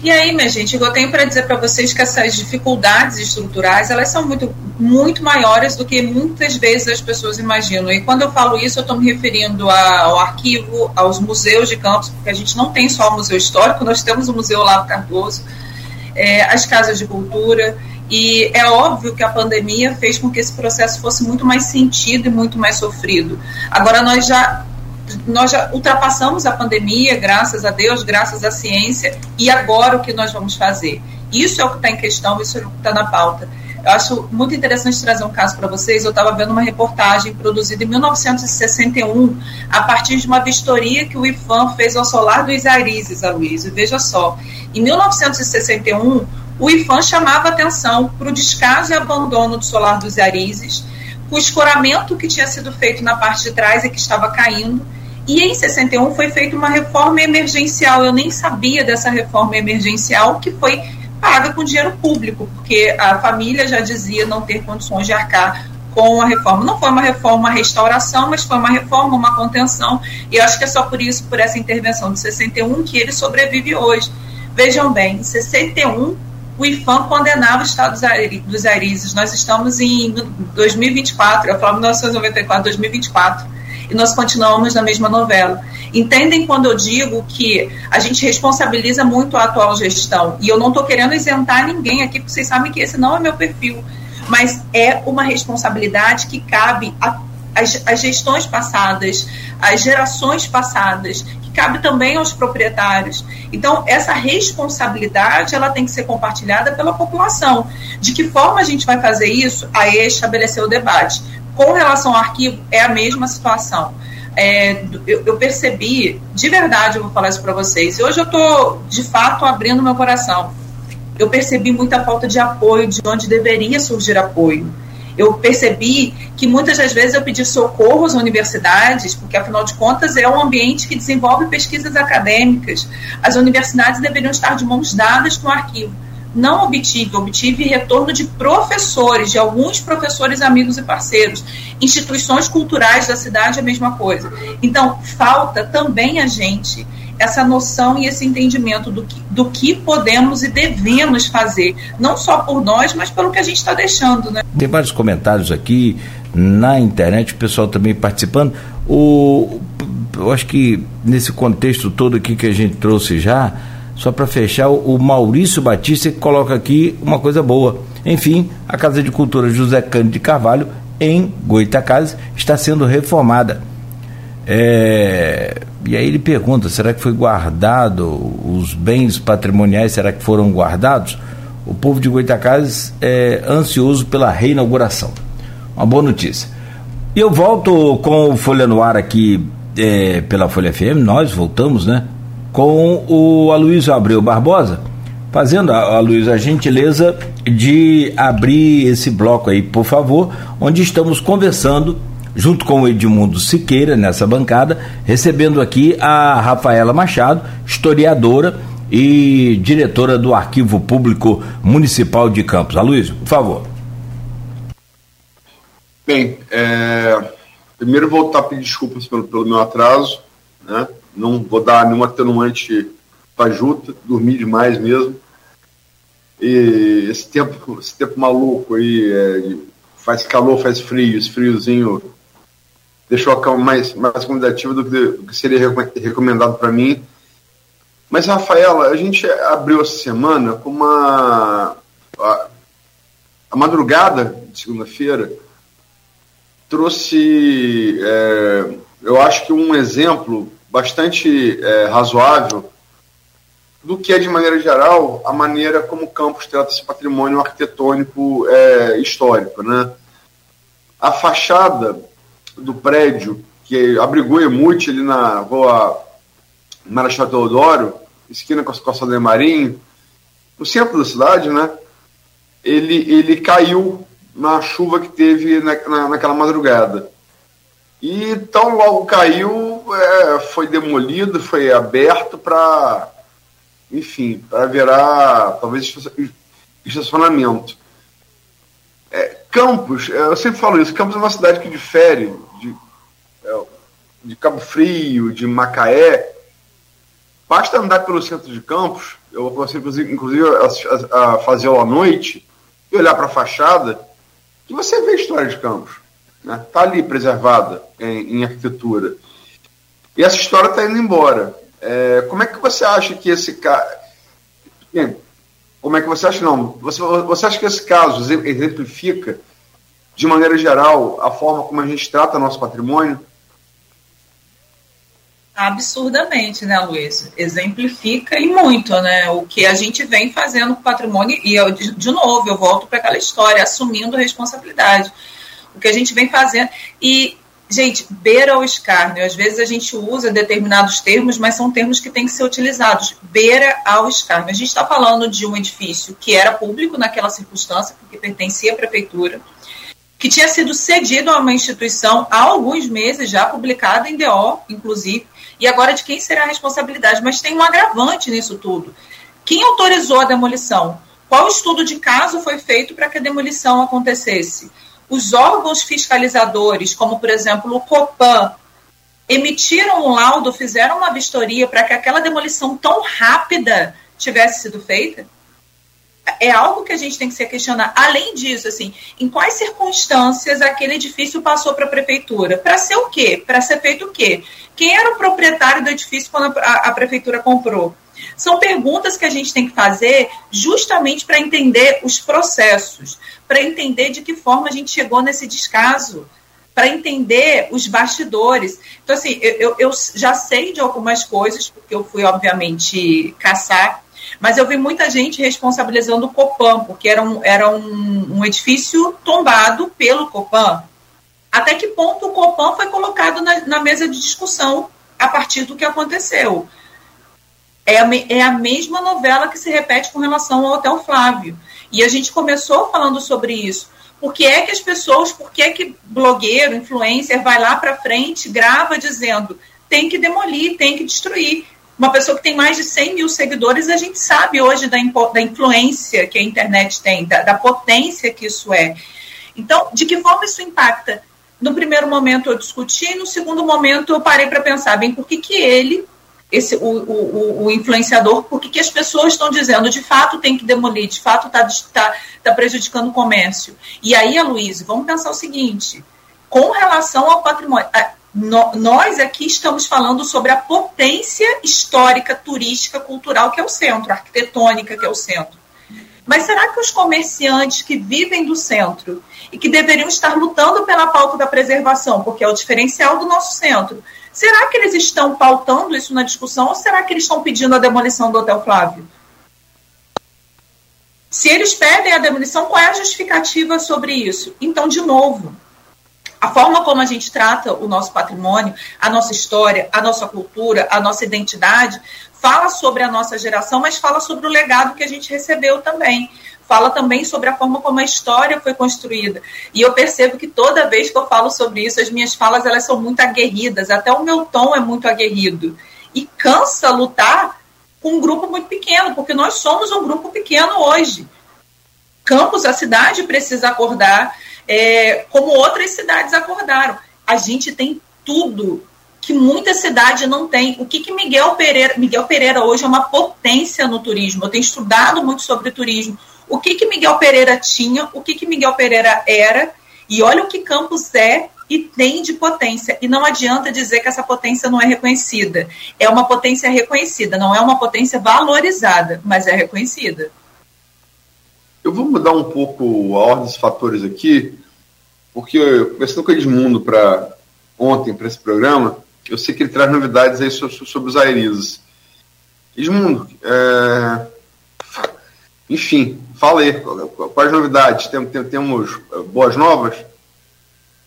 E aí, minha gente, eu tenho para dizer para vocês que essas dificuldades estruturais, elas são muito, muito maiores do que muitas vezes as pessoas imaginam. E quando eu falo isso, eu estou me referindo ao arquivo, aos museus de campos, porque a gente não tem só o Museu Histórico, nós temos o Museu Lavo Cardoso, é, as casas de cultura, e é óbvio que a pandemia fez com que esse processo fosse muito mais sentido e muito mais sofrido. Agora, nós já nós já ultrapassamos a pandemia, graças a Deus, graças à ciência, e agora o que nós vamos fazer? Isso é o que está em questão, isso é o que está na pauta. Eu acho muito interessante trazer um caso para vocês. Eu estava vendo uma reportagem produzida em 1961, a partir de uma vistoria que o IFAM fez ao solar do Isarizes, Aloysio. Veja só, em 1961, o IFAM chamava atenção para o descaso e abandono do solar dos Isarizes, o escoramento que tinha sido feito na parte de trás e que estava caindo, E em 61 foi feita uma reforma emergencial. Eu nem sabia dessa reforma emergencial que foi paga com dinheiro público, porque a família já dizia não ter condições de arcar com a reforma. Não foi uma reforma, uma restauração, mas foi uma reforma, uma contenção. E acho que é só por isso, por essa intervenção de 61, que ele sobrevive hoje. Vejam bem, em 61, o IFAM condenava o Estado dos Arizes. Nós estamos em 2024, eu falo 1994, 2024, e nós continuamos na mesma novela. Entendem quando eu digo que a gente responsabiliza muito a atual gestão? E eu não estou querendo isentar ninguém aqui, porque vocês sabem que esse não é meu perfil. Mas é uma responsabilidade que cabe às gestões passadas, às gerações passadas, que cabe também aos proprietários. Então, essa responsabilidade ela tem que ser compartilhada pela população. De que forma a gente vai fazer isso? Aí estabelecer o debate. Com relação ao arquivo, é a mesma situação é, eu, eu, percebi, de verdade, eu vou falar isso para vocês. Hoje eu estou, de fato, abrindo meu coração. Eu percebi muita falta de apoio de onde deveria surgir apoio. Eu percebi que muitas das vezes eu pedi socorro às universidades, porque afinal de contas é um ambiente que desenvolve pesquisas acadêmicas. As universidades deveriam estar de mãos dadas com o arquivo não obtive, obtive retorno de professores, de alguns professores amigos e parceiros. Instituições culturais da cidade, a mesma coisa. Então, falta também a gente essa noção e esse entendimento do que, do que podemos e devemos fazer, não só por nós, mas pelo que a gente está deixando. Né? Tem vários comentários aqui na internet, o pessoal também participando. O, eu acho que nesse contexto todo aqui que a gente trouxe já, só para fechar, o Maurício Batista coloca aqui uma coisa boa. Enfim, a Casa de Cultura José Cândido de Carvalho, em Goitacazes, está sendo reformada. É, e aí ele pergunta: será que foi guardado os bens patrimoniais? Será que foram guardados? O povo de Goitacazes é ansioso pela reinauguração. Uma boa notícia. E eu volto com o Folha no Ar aqui é, pela Folha FM. Nós voltamos, né? com o Aloysio Abreu Barbosa, fazendo, a, Aloysio, a gentileza de abrir esse bloco aí, por favor, onde estamos conversando junto com o Edmundo Siqueira nessa bancada, recebendo aqui a Rafaela Machado, historiadora e diretora do Arquivo Público Municipal de Campos. Aloysio, por favor. Bem, é, primeiro voltar a pedir desculpas pelo, pelo meu atraso, né? não vou dar nenhuma atenuante fajuta, dormir demais mesmo. E esse tempo, esse tempo maluco aí, é, faz calor, faz frio, esse friozinho deixou a cama mais, mais convidativa do que, do que seria recomendado para mim. Mas, Rafaela, a gente abriu essa semana com uma. A, a madrugada de segunda-feira trouxe, é, eu acho que um exemplo bastante é, razoável do que é, de maneira geral, a maneira como o campus trata esse patrimônio arquitetônico é, histórico. Né? A fachada do prédio que abrigou Emute ali na rua Marechal Teodoro, esquina com a Calçada Marinho, no centro da cidade, né? ele, ele caiu na chuva que teve na, na, naquela madrugada. E tão logo caiu, é, foi demolido, foi aberto para, enfim, para virar talvez estacionamento. É, Campos, é, eu sempre falo isso, Campos é uma cidade que difere de Cabo Frio, de Macaé. Basta andar pelo centro de Campos, eu comecei inclusive a, a, à noite, e olhar para a fachada, que você vê a história de Campos Está né? Tá ali preservada em, em, arquitetura. E essa história está indo embora. É, como é que você acha que esse caso. Como é que você acha? Não. Você, você acha que esse caso exemplifica, de maneira geral, a forma como a gente trata nosso patrimônio? Absurdamente, né, Luiz? Exemplifica e muito, né? O que a gente vem fazendo com o patrimônio, e eu, de, novo, eu volto para aquela história, assumindo responsabilidade o que a gente vem fazendo. E, gente, beira o escárnio. Às vezes a gente usa determinados termos, mas são termos que têm que ser utilizados. Beira ao escárnio. A gente está falando de um edifício que era público naquela circunstância, porque pertencia à prefeitura. que tinha sido cedido a uma instituição há alguns meses, já publicado em DO, inclusive, e agora de quem será a responsabilidade. Mas tem um agravante nisso tudo. Quem autorizou a demolição? Qual estudo de caso foi feito para que a demolição acontecesse? Os órgãos fiscalizadores, como por exemplo o COPAN, emitiram um laudo, fizeram uma vistoria para que aquela demolição tão rápida tivesse sido feita? É algo que a gente tem que se questionar. Além disso, assim, em quais circunstâncias aquele edifício passou para a prefeitura? Para ser o quê? Para ser feito o quê? Quem era o proprietário do edifício quando a, a prefeitura comprou? São perguntas que a gente tem que fazer justamente para entender os processos, para entender de que forma a gente chegou nesse descaso, para entender os bastidores. Então, assim, eu, eu já sei de algumas coisas, porque eu fui, obviamente, caçar mas eu vi muita gente responsabilizando o Copan, porque era um, era um, um edifício tombado pelo Copan. Até que ponto o Copan foi colocado na, na mesa de discussão a partir do que aconteceu? É a, é a mesma novela que se repete com relação ao Hotel Flávio. E a gente começou falando sobre isso. Por que é que as pessoas, por que é que blogueiro, influencer, vai lá para frente, grava dizendo tem que demolir, tem que destruir uma pessoa que tem mais de 100 mil seguidores, a gente sabe hoje da, da influência que a internet tem, da, da, potência que isso é. Então, de que forma isso impacta? No primeiro momento eu discuti, no segundo momento eu parei para pensar, bem, por que, que ele, esse, o, o, o influenciador, por que, que as pessoas estão dizendo, de fato tem que demolir, de fato está tá, tá prejudicando o comércio. E aí, Luísa, vamos pensar o seguinte, com relação ao patrimônio, no, nós aqui estamos falando sobre a potência histórica, turística, cultural que é o centro, arquitetônica que é o centro. Mas será que os comerciantes que vivem do centro e que deveriam estar lutando pela pauta da preservação, porque é o diferencial do nosso centro, será que eles estão pautando isso na discussão ou será que eles estão pedindo a demolição do Hotel Flávio? Se eles pedem a demolição, qual é a justificativa sobre isso? Então, de novo, a forma como a gente trata o nosso patrimônio, a nossa história, a nossa cultura, a nossa identidade, fala sobre a nossa geração, mas fala sobre o legado que a gente recebeu também. Fala também sobre a forma como a história foi construída. E eu percebo que toda vez que eu falo sobre isso, as minhas falas elas são muito aguerridas, até o meu tom é muito aguerrido. E cansa lutar com um grupo muito pequeno, porque nós somos um grupo pequeno hoje. Campos, a cidade precisa acordar, é, como outras cidades acordaram. A gente tem tudo que muita cidade não tem. O que, que Miguel Pereira. Miguel Pereira hoje é uma potência no turismo. Eu tenho estudado muito sobre turismo. O que, que Miguel Pereira tinha, o que, que Miguel Pereira era, e olha o que Campos é e tem de potência. E não adianta dizer que essa potência não é reconhecida. É uma potência reconhecida, não é uma potência valorizada, mas é reconhecida. Eu vou mudar um pouco a ordem dos fatores aqui, porque eu, conversando com Edmundo para ontem, para esse programa, eu sei que ele traz novidades aí sobre, sobre os Airizes. Edmundo, é... enfim, fala aí, quais novidades? Tem, tem, temos é, boas novas?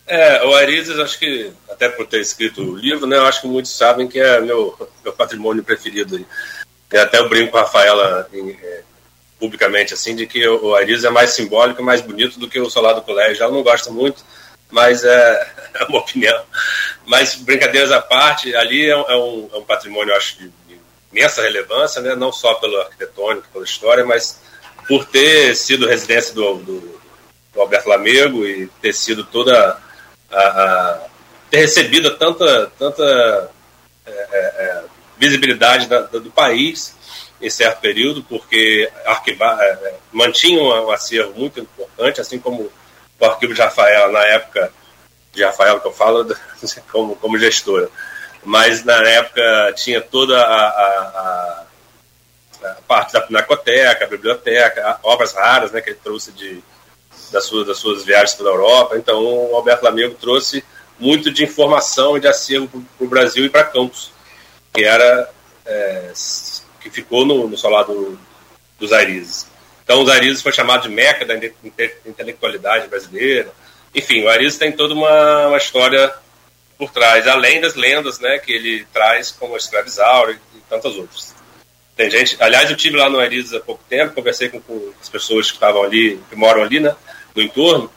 É, o Arizes, acho que, até por ter escrito o livro, né, eu acho que muitos sabem que é meu, meu patrimônio preferido. E até eu brinco com a Rafaela em, é, publicamente, assim, de que o Ariz é mais simbólico mais bonito do que o Solar do Colégio. Ela não gosta muito, mas é, é uma opinião. Mas, brincadeiras à parte, ali é, um, é um, patrimônio, eu acho, de, de imensa relevância, né? não só pelo arquitetônico, pela história, mas por ter sido residência do, do, do Alberto Lamego e ter sido toda a, a ter recebido tanta, tanta é, é, é visibilidade da, da, do país em certo período, porque arquivar, é, é, mantinha um acervo muito importante, assim como o arquivo de Rafael, na época de Rafael, que eu falo como, como gestora. Mas na época tinha toda a, a, a, a parte da pinacoteca, a biblioteca, obras raras né, que ele trouxe de, das, suas, das suas viagens pela Europa. Então o Alberto Lamego trouxe muito de informação e de acervo para o Brasil e para Campos, que era é, que ficou no, no solar do, dos Arizes. Então, os Arizes foi chamado de meca da intelectualidade brasileira. Enfim, o Arizes tem toda uma, uma história por trás, além das lendas né, que ele traz, como a escravizaura e, e tantas outras. Tem gente, aliás, eu tive lá no Arizes há pouco tempo, conversei com, com as pessoas que estavam ali, que moram ali, né, no entorno,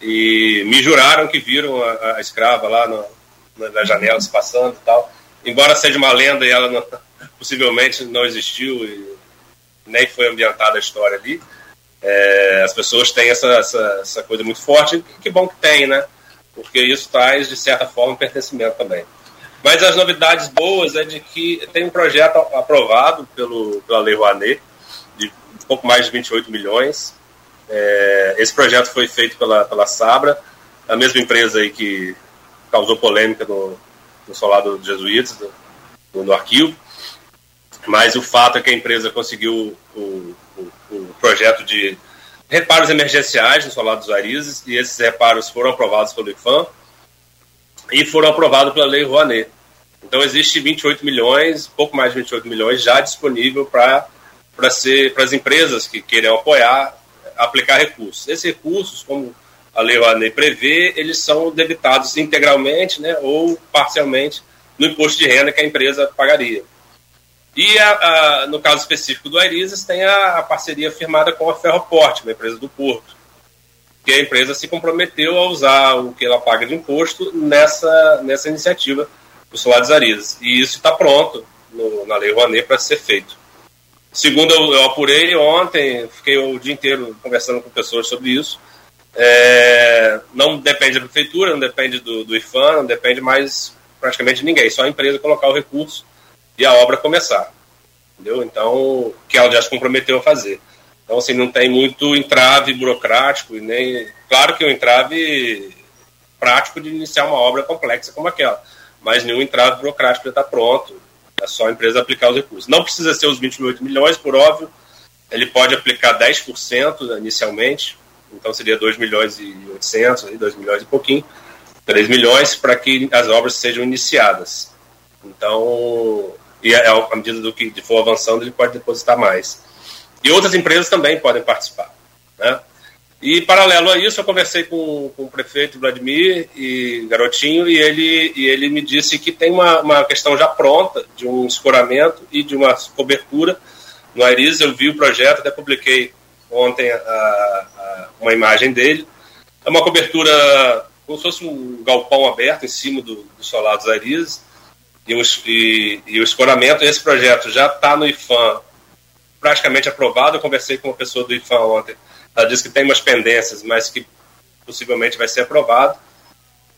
e me juraram que viram a, a escrava lá no, nas janelas passando e tal. Embora seja uma lenda e ela não, possivelmente não existiu e nem foi ambientada a história ali, é, as pessoas têm essa, essa, essa, coisa muito forte, que bom que tem, né? Porque isso traz, de certa forma, pertencimento também. Mas as novidades boas é de que tem um projeto aprovado pelo, pela Lei Rouanet, de um pouco mais de 28 milhões. É, esse projeto foi feito pela, pela Sabra, a mesma empresa aí que causou polêmica no, no solar dos jesuítas, no, no arquivo. Mas o fato é que a empresa conseguiu o, o, o projeto de reparos emergenciais no solar dos Arizes, e esses reparos foram aprovados pelo IFAM e foram aprovados pela Lei Rouanet. Então existe 28 milhões, pouco mais de 28 milhões já disponível para para as empresas que queiram apoiar, aplicar recursos. Esses recursos, como a Lei Rouanet prevê, eles são debitados integralmente né, ou parcialmente no imposto de renda que a empresa pagaria. E a, a, no caso específico do Airizes, tem a, a, parceria firmada com a Ferroporte, uma empresa do Porto, que a empresa se comprometeu a usar o que ela paga de imposto nessa, nessa iniciativa dos Arizes. E isso está pronto no, na Lei Rouanet para ser feito. Segundo, eu, eu, apurei ontem, fiquei o dia inteiro conversando com pessoas sobre isso. É, não depende da prefeitura, não depende do, do IFAM, não depende mais praticamente de ninguém, só a empresa colocar o recurso e a obra começar. Entendeu? Então, que ela já se comprometeu a fazer. Então, assim, não tem muito entrave burocrático e nem. Claro que o entrave prático de iniciar uma obra complexa como aquela, mas nenhum entrave burocrático já está pronto. É só a empresa aplicar os recursos. Não precisa ser os 28 milhões, por óbvio. Ele pode aplicar 10% inicialmente, então seria 2 milhões e 800, 2 milhões e pouquinho, 3 milhões para que as obras sejam iniciadas. Então, e é, à medida do que for avançando, ele pode depositar mais. E outras empresas também podem participar. Né? E, paralelo a isso, eu conversei com, com o prefeito Vladimir e Garotinho, e ele, e ele me disse que tem uma, uma questão já pronta de um escoramento e de uma cobertura no Airiz. Eu vi o projeto, até publiquei ontem a, a, uma imagem dele. É uma cobertura como se fosse um galpão aberto em cima do, do solar dos e, e, e, o escoramento. Esse projeto já está no IFAM praticamente aprovado. Eu conversei com uma pessoa do IFAM ontem. Ela disse que tem umas pendências, mas que possivelmente vai ser aprovado.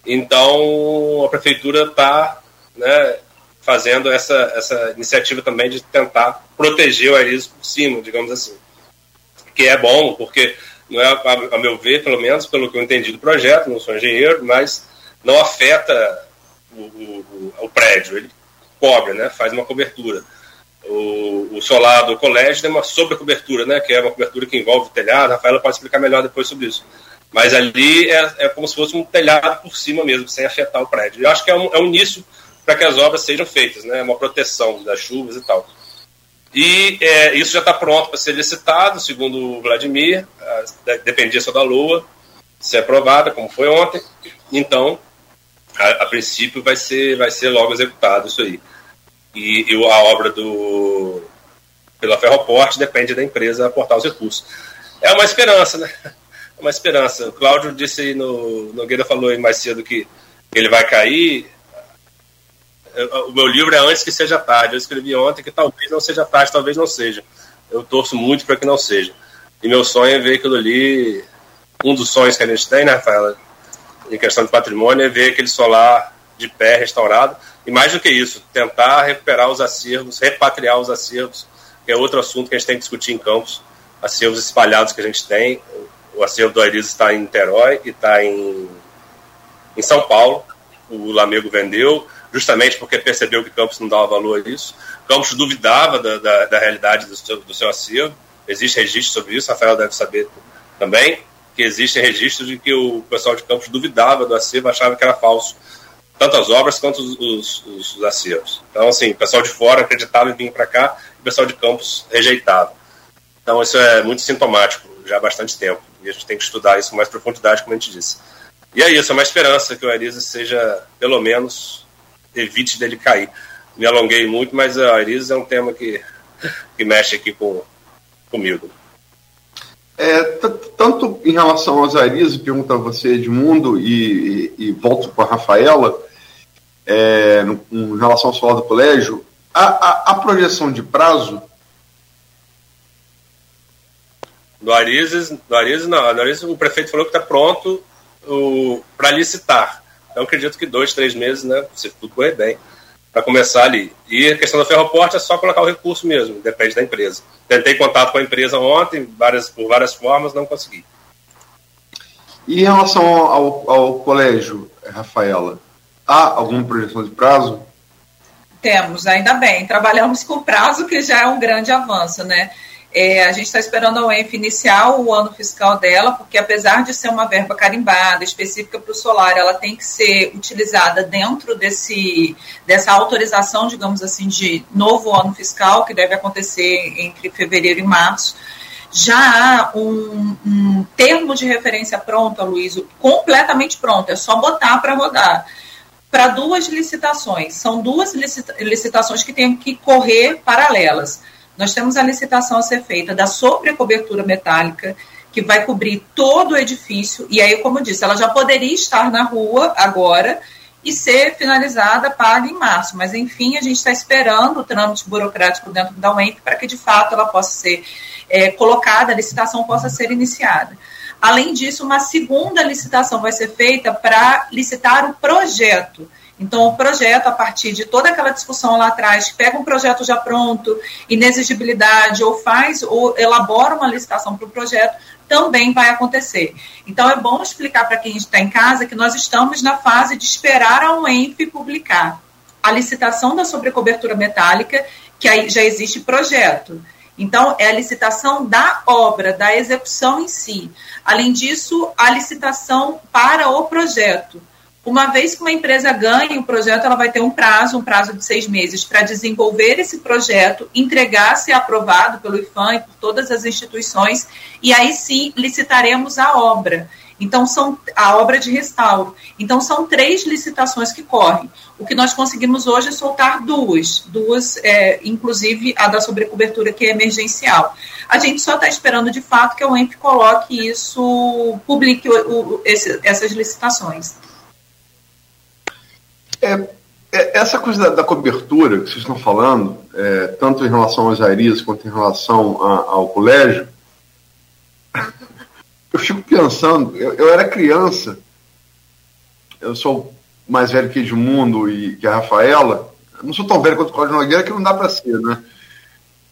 Então a prefeitura está né, fazendo essa, essa iniciativa também de tentar proteger o Arizes por cima, digamos assim que é bom, porque não é, a, meu ver, pelo menos pelo que eu entendi do projeto, não sou engenheiro, mas não afeta o, o, o prédio, ele cobre, né, faz uma cobertura. O, o, solar do colégio tem uma sobrecobertura, né, que é uma cobertura que envolve telhado, a Rafaela pode explicar melhor depois sobre isso. Mas ali é, é como se fosse um telhado por cima mesmo, sem afetar o prédio. Eu acho que é um, é um início para que as obras sejam feitas, né, uma proteção das chuvas e tal. E é, isso já está pronto para ser licitado, segundo o Vladimir, dependia só da Lua, ser aprovada, como foi ontem. Então, a, a, princípio, vai ser, vai ser logo executado isso aí. E, e a obra do pela Ferroporte depende da empresa aportar os recursos. É uma esperança, né? É uma esperança. O Cláudio disse no. Nogueira falou aí mais cedo que ele vai cair o meu livro é Antes que Seja Tarde. Eu escrevi ontem que talvez não seja tarde, talvez não seja. Eu torço muito para que não seja. E meu sonho é ver aquilo ali. Um dos sonhos que a gente tem, né, Rafaela, em questão de patrimônio, é ver aquele solar de pé restaurado. E mais do que isso, tentar recuperar os acervos, repatriar os acervos, que é outro assunto que a gente tem que discutir em campos. Acervos espalhados que a gente tem. O acervo do Airiz está em Niterói e está em, em São Paulo. O Lamego vendeu justamente porque percebeu que Campos não dava valor a isso. Campos duvidava da, da, da realidade do seu, do seu acervo. Existe registro sobre isso, Rafael deve saber também, que existem registros de que o pessoal de Campos duvidava do acervo, achava que era falso. Tanto as obras quanto os, os, os acervos. Então, assim, o pessoal de fora acreditava em vir para cá, o pessoal de Campos rejeitava. Então, isso é muito sintomático já há bastante tempo. E a gente tem que estudar isso com mais profundidade, como a gente disse. E é isso, é uma esperança que o Elisa seja, pelo menos, evite dele cair. Me alonguei muito, mas a Iris é um tema que, que mexe aqui com, comigo. É, tanto em relação aos Aris, pergunta a você, Edmundo, e, e, e volto com a Rafaela, é, no, em relação ao solar do colégio, a, a, a projeção de prazo Do Arizes, do Arizes não. Do Arizes, o prefeito falou que está pronto para licitar. Então acredito que dois, três meses, né? Se tudo correr bem, para começar ali. E a questão do ferroporte é só colocar o recurso mesmo, depende da empresa. Tentei contato com a empresa ontem, várias, por várias formas, não consegui. E em relação ao, ao colégio, Rafaela, há alguma projeção de prazo? Temos, ainda bem. Trabalhamos com prazo, que já é um grande avanço, né? É, a gente está esperando a UENF iniciar o ano fiscal dela, porque apesar de ser uma verba carimbada, específica para o solar, ela tem que ser utilizada dentro desse, dessa autorização, digamos assim, de novo ano fiscal, que deve acontecer entre fevereiro e março. Já há um, um termo de referência pronto, Luiz, completamente pronto, é só botar para rodar para duas licitações. São duas licitações que têm que correr paralelas. Nós temos a licitação a ser feita da sobrecobertura metálica, que vai cobrir todo o edifício, e aí, como eu disse, ela já poderia estar na rua agora e ser finalizada, paga em março, mas enfim, a gente está esperando o trâmite burocrático dentro da UEMP para que de fato ela possa ser é, colocada, a licitação possa ser iniciada. Além disso, uma segunda licitação vai ser feita para licitar o projeto então, o projeto, a partir de toda aquela discussão lá atrás, pega um projeto já pronto, inexigibilidade, ou faz, ou elabora uma licitação para o projeto, também vai acontecer. Então, é bom explicar para quem está em casa que nós estamos na fase de esperar a UENF publicar a licitação da sobrecobertura metálica, que aí já existe projeto. Então, é a licitação da obra, da execução em si. Além disso, a licitação para o projeto. Uma vez que uma empresa ganhe o projeto, ela vai ter um prazo, um prazo de seis meses, para desenvolver esse projeto, entregar, ser aprovado pelo IFAM e por todas as instituições, e aí sim licitaremos a obra. Então, são a obra de restauro. Então, são três licitações que correm. O que nós conseguimos hoje é soltar duas, duas, é, inclusive a da sobrecobertura, que é emergencial. A gente só está esperando, de fato, que a UEMP coloque isso, publique o, o, esse, essas licitações. É, é, essa coisa da, da, cobertura que vocês estão falando, é, tanto em relação aos Jairis quanto em relação a, ao colégio, eu fico pensando, eu, eu, era criança, eu sou mais velho que Edmundo e que a Rafaela, não sou tão velho quanto o Cláudio Nogueira, que não dá para ser, né?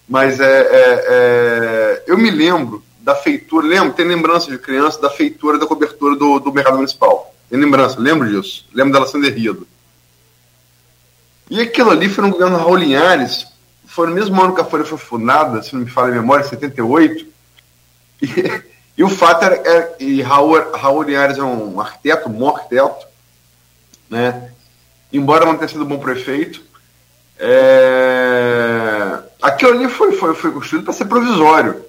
Mas é, é, é, eu me lembro da feitura, lembro, tem lembrança de criança da feitura da cobertura do, do mercado municipal. Tem lembrança, lembro disso. Lembro dela sendo errida. E aquilo ali foi no governo Raul Linhares, foi no mesmo ano que a Folha foi fundada, se não me falha a memória, em 78. E, e o fato era, era e Raul, Raul Linhares é um arquiteto, um bom arquiteto, né? embora não tenha sido um bom prefeito. É... Aquilo ali foi, foi, foi construído para ser provisório.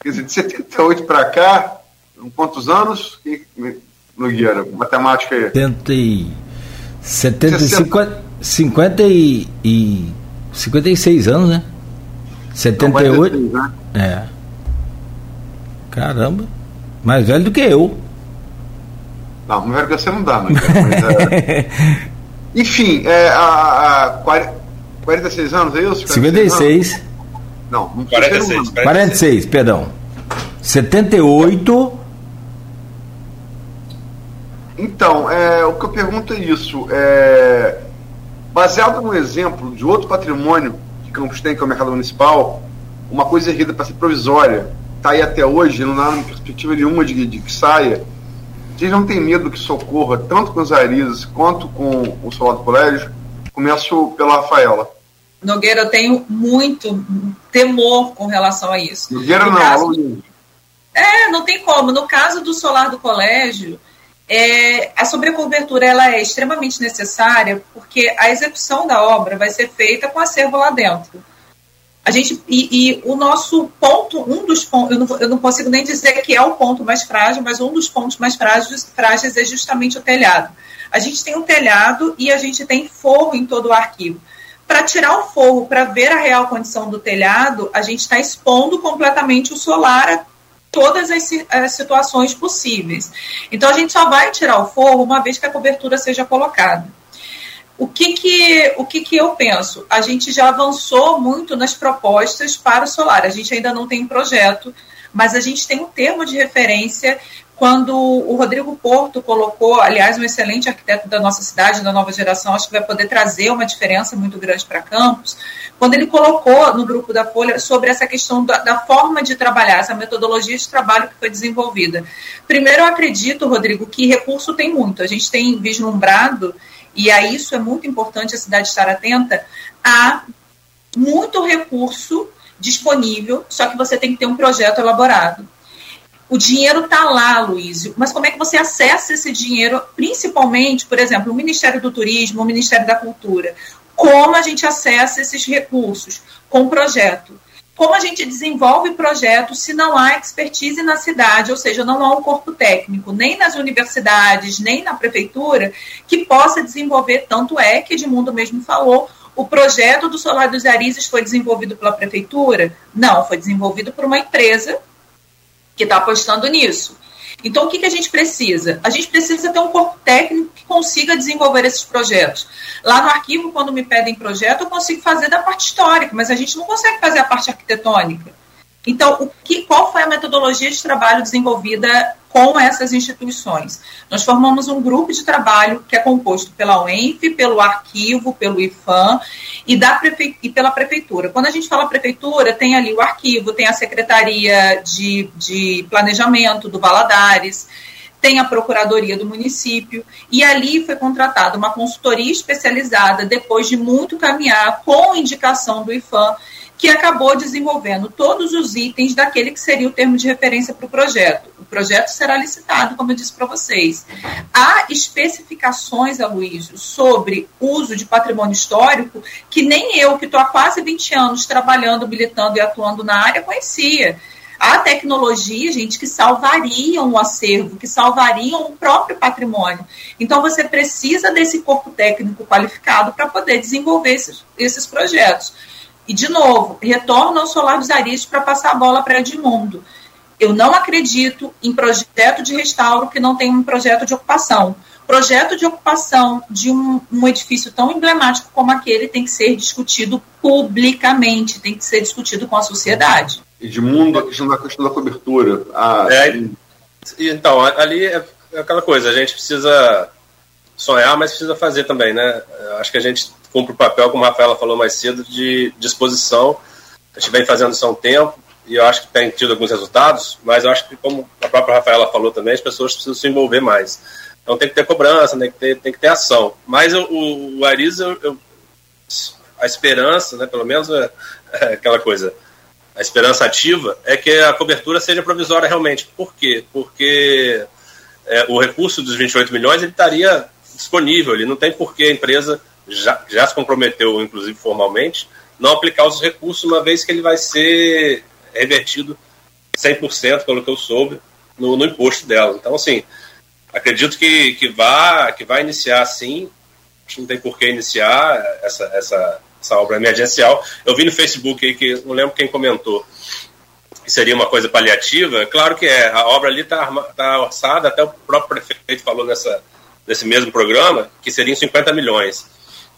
Quer dizer, de 78 para cá, quantos anos? Nogueira, matemática aí. 70 75, 50 e, e 56 anos, né? 78. né? É. Caramba. Mais velho do que eu. Não, mais velho que você não dá, mas, mas é... Enfim, é, a, a 40, 46 anos, é isso? 56. Anos? Não, não 46, 46. 46, perdão. 78 então, é, o que eu pergunto é isso. É, baseado no exemplo de outro patrimônio que Campos tem, que é o mercado municipal, uma coisa erguida para ser provisória, está aí até hoje, não há perspectiva nenhuma de, de, que saia. Vocês não têm medo que socorra tanto com os Arizes quanto com o Solar do Colégio? Começo pela Rafaela. Nogueira, eu tenho muito temor com relação a isso. Nogueira no não, caso... É, não tem como. No caso do solar do colégio, é, a sobrecobertura ela é extremamente necessária porque a execução da obra vai ser feita com acervo lá dentro. A gente, e, e o nosso ponto, um dos pontos, eu não, eu não, consigo nem dizer que é o ponto mais frágil, mas um dos pontos mais frágeis, frágeis é justamente o telhado. A gente tem um telhado e a gente tem forro em todo o arquivo. Para tirar o forro, para ver a real condição do telhado, a gente está expondo completamente o solar todas as, as, situações possíveis. Então a gente só vai tirar o forro uma vez que a cobertura seja colocada. O que que, o que que eu penso? A gente já avançou muito nas propostas para o solar. A gente ainda não tem um projeto, mas a gente tem um termo de referência quando o Rodrigo Porto colocou, aliás, um excelente arquiteto da nossa cidade, da nova geração, acho que vai poder trazer uma diferença muito grande para Campos, quando ele colocou no grupo da Folha sobre essa questão da, da, forma de trabalhar, essa metodologia de trabalho que foi desenvolvida. Primeiro, eu acredito, Rodrigo, que recurso tem muito. A gente tem vislumbrado, e a isso é muito importante a cidade estar atenta, a muito recurso disponível, só que você tem que ter um projeto elaborado. O dinheiro está lá, Luísio, mas como é que você acessa esse dinheiro, principalmente, por exemplo, o Ministério do Turismo, o Ministério da Cultura? Como a gente acessa esses recursos? Com projeto. Como a gente desenvolve projetos se não há expertise na cidade, ou seja, não há um corpo técnico, nem nas universidades, nem na prefeitura, que possa desenvolver, tanto é que Edmundo mesmo falou, o projeto do Solar dos Arizes foi desenvolvido pela prefeitura? Não, foi desenvolvido por uma empresa que está apostando nisso. Então, o que, que a gente precisa? A gente precisa ter um corpo técnico que consiga desenvolver esses projetos. Lá no arquivo, quando me pedem projeto, eu consigo fazer da parte histórica, mas a gente não consegue fazer a parte arquitetônica. Então, o que, qual foi a metodologia de trabalho desenvolvida com essas instituições? Nós formamos um grupo de trabalho que é composto pela UENF, pelo arquivo, pelo IFAM e, da prefe... e pela prefeitura. Quando a gente fala prefeitura, tem ali o arquivo, tem a Secretaria de, de Planejamento do Valadares, tem a Procuradoria do município, e ali foi contratada uma consultoria especializada, depois de muito caminhar, com indicação do IFAM, que acabou desenvolvendo todos os itens daquele que seria o termo de referência para o projeto. O projeto será licitado, como eu disse para vocês. Há especificações, Aloysio, sobre uso de patrimônio histórico que nem eu, que estou há quase 20 anos trabalhando, militando e atuando na área, conhecia. Há tecnologia, gente, que salvariam o acervo, que salvariam o próprio patrimônio. Então, você precisa desse corpo técnico qualificado para poder desenvolver esses, esses projetos. E, de novo, retorno ao Solar dos Aris para passar a bola para Edmundo. Eu não acredito em projeto de restauro que não tem um projeto de ocupação. Projeto de ocupação de um, um, edifício tão emblemático como aquele tem que ser discutido publicamente, tem que ser discutido com a sociedade. Edmundo, a questão da, questão da cobertura. Ah, é, então, ali é aquela coisa, a gente precisa sonhar, mas precisa fazer também, né? Acho que a gente cumpre o papel, como a Rafaela falou mais cedo, de disposição. A gente vem fazendo isso há um tempo e eu acho que tem tido alguns resultados, mas eu acho que, como a própria Rafaela falou também, as pessoas precisam se envolver mais. Então tem que ter cobrança, tem que ter, tem que ter ação. Mas eu, o, o eu, eu, a esperança, né, pelo menos é, é aquela coisa, a esperança ativa é que a cobertura seja provisória realmente. Por quê? Porque é, o recurso dos 28 milhões ele estaria disponível, ele não tem por que a empresa já, já se comprometeu, inclusive formalmente, não aplicar os recursos, uma vez que ele vai ser revertido 100%, pelo que eu soube, no, no imposto dela. Então, assim, acredito que, que, vá, que vai iniciar sim, acho que não tem por que iniciar essa, essa, essa obra emergencial. Eu vi no Facebook aí que, não lembro quem comentou, que seria uma coisa paliativa. Claro que é, a obra ali está tá orçada, até o próprio prefeito falou nessa, nesse mesmo programa, que seriam 50 milhões.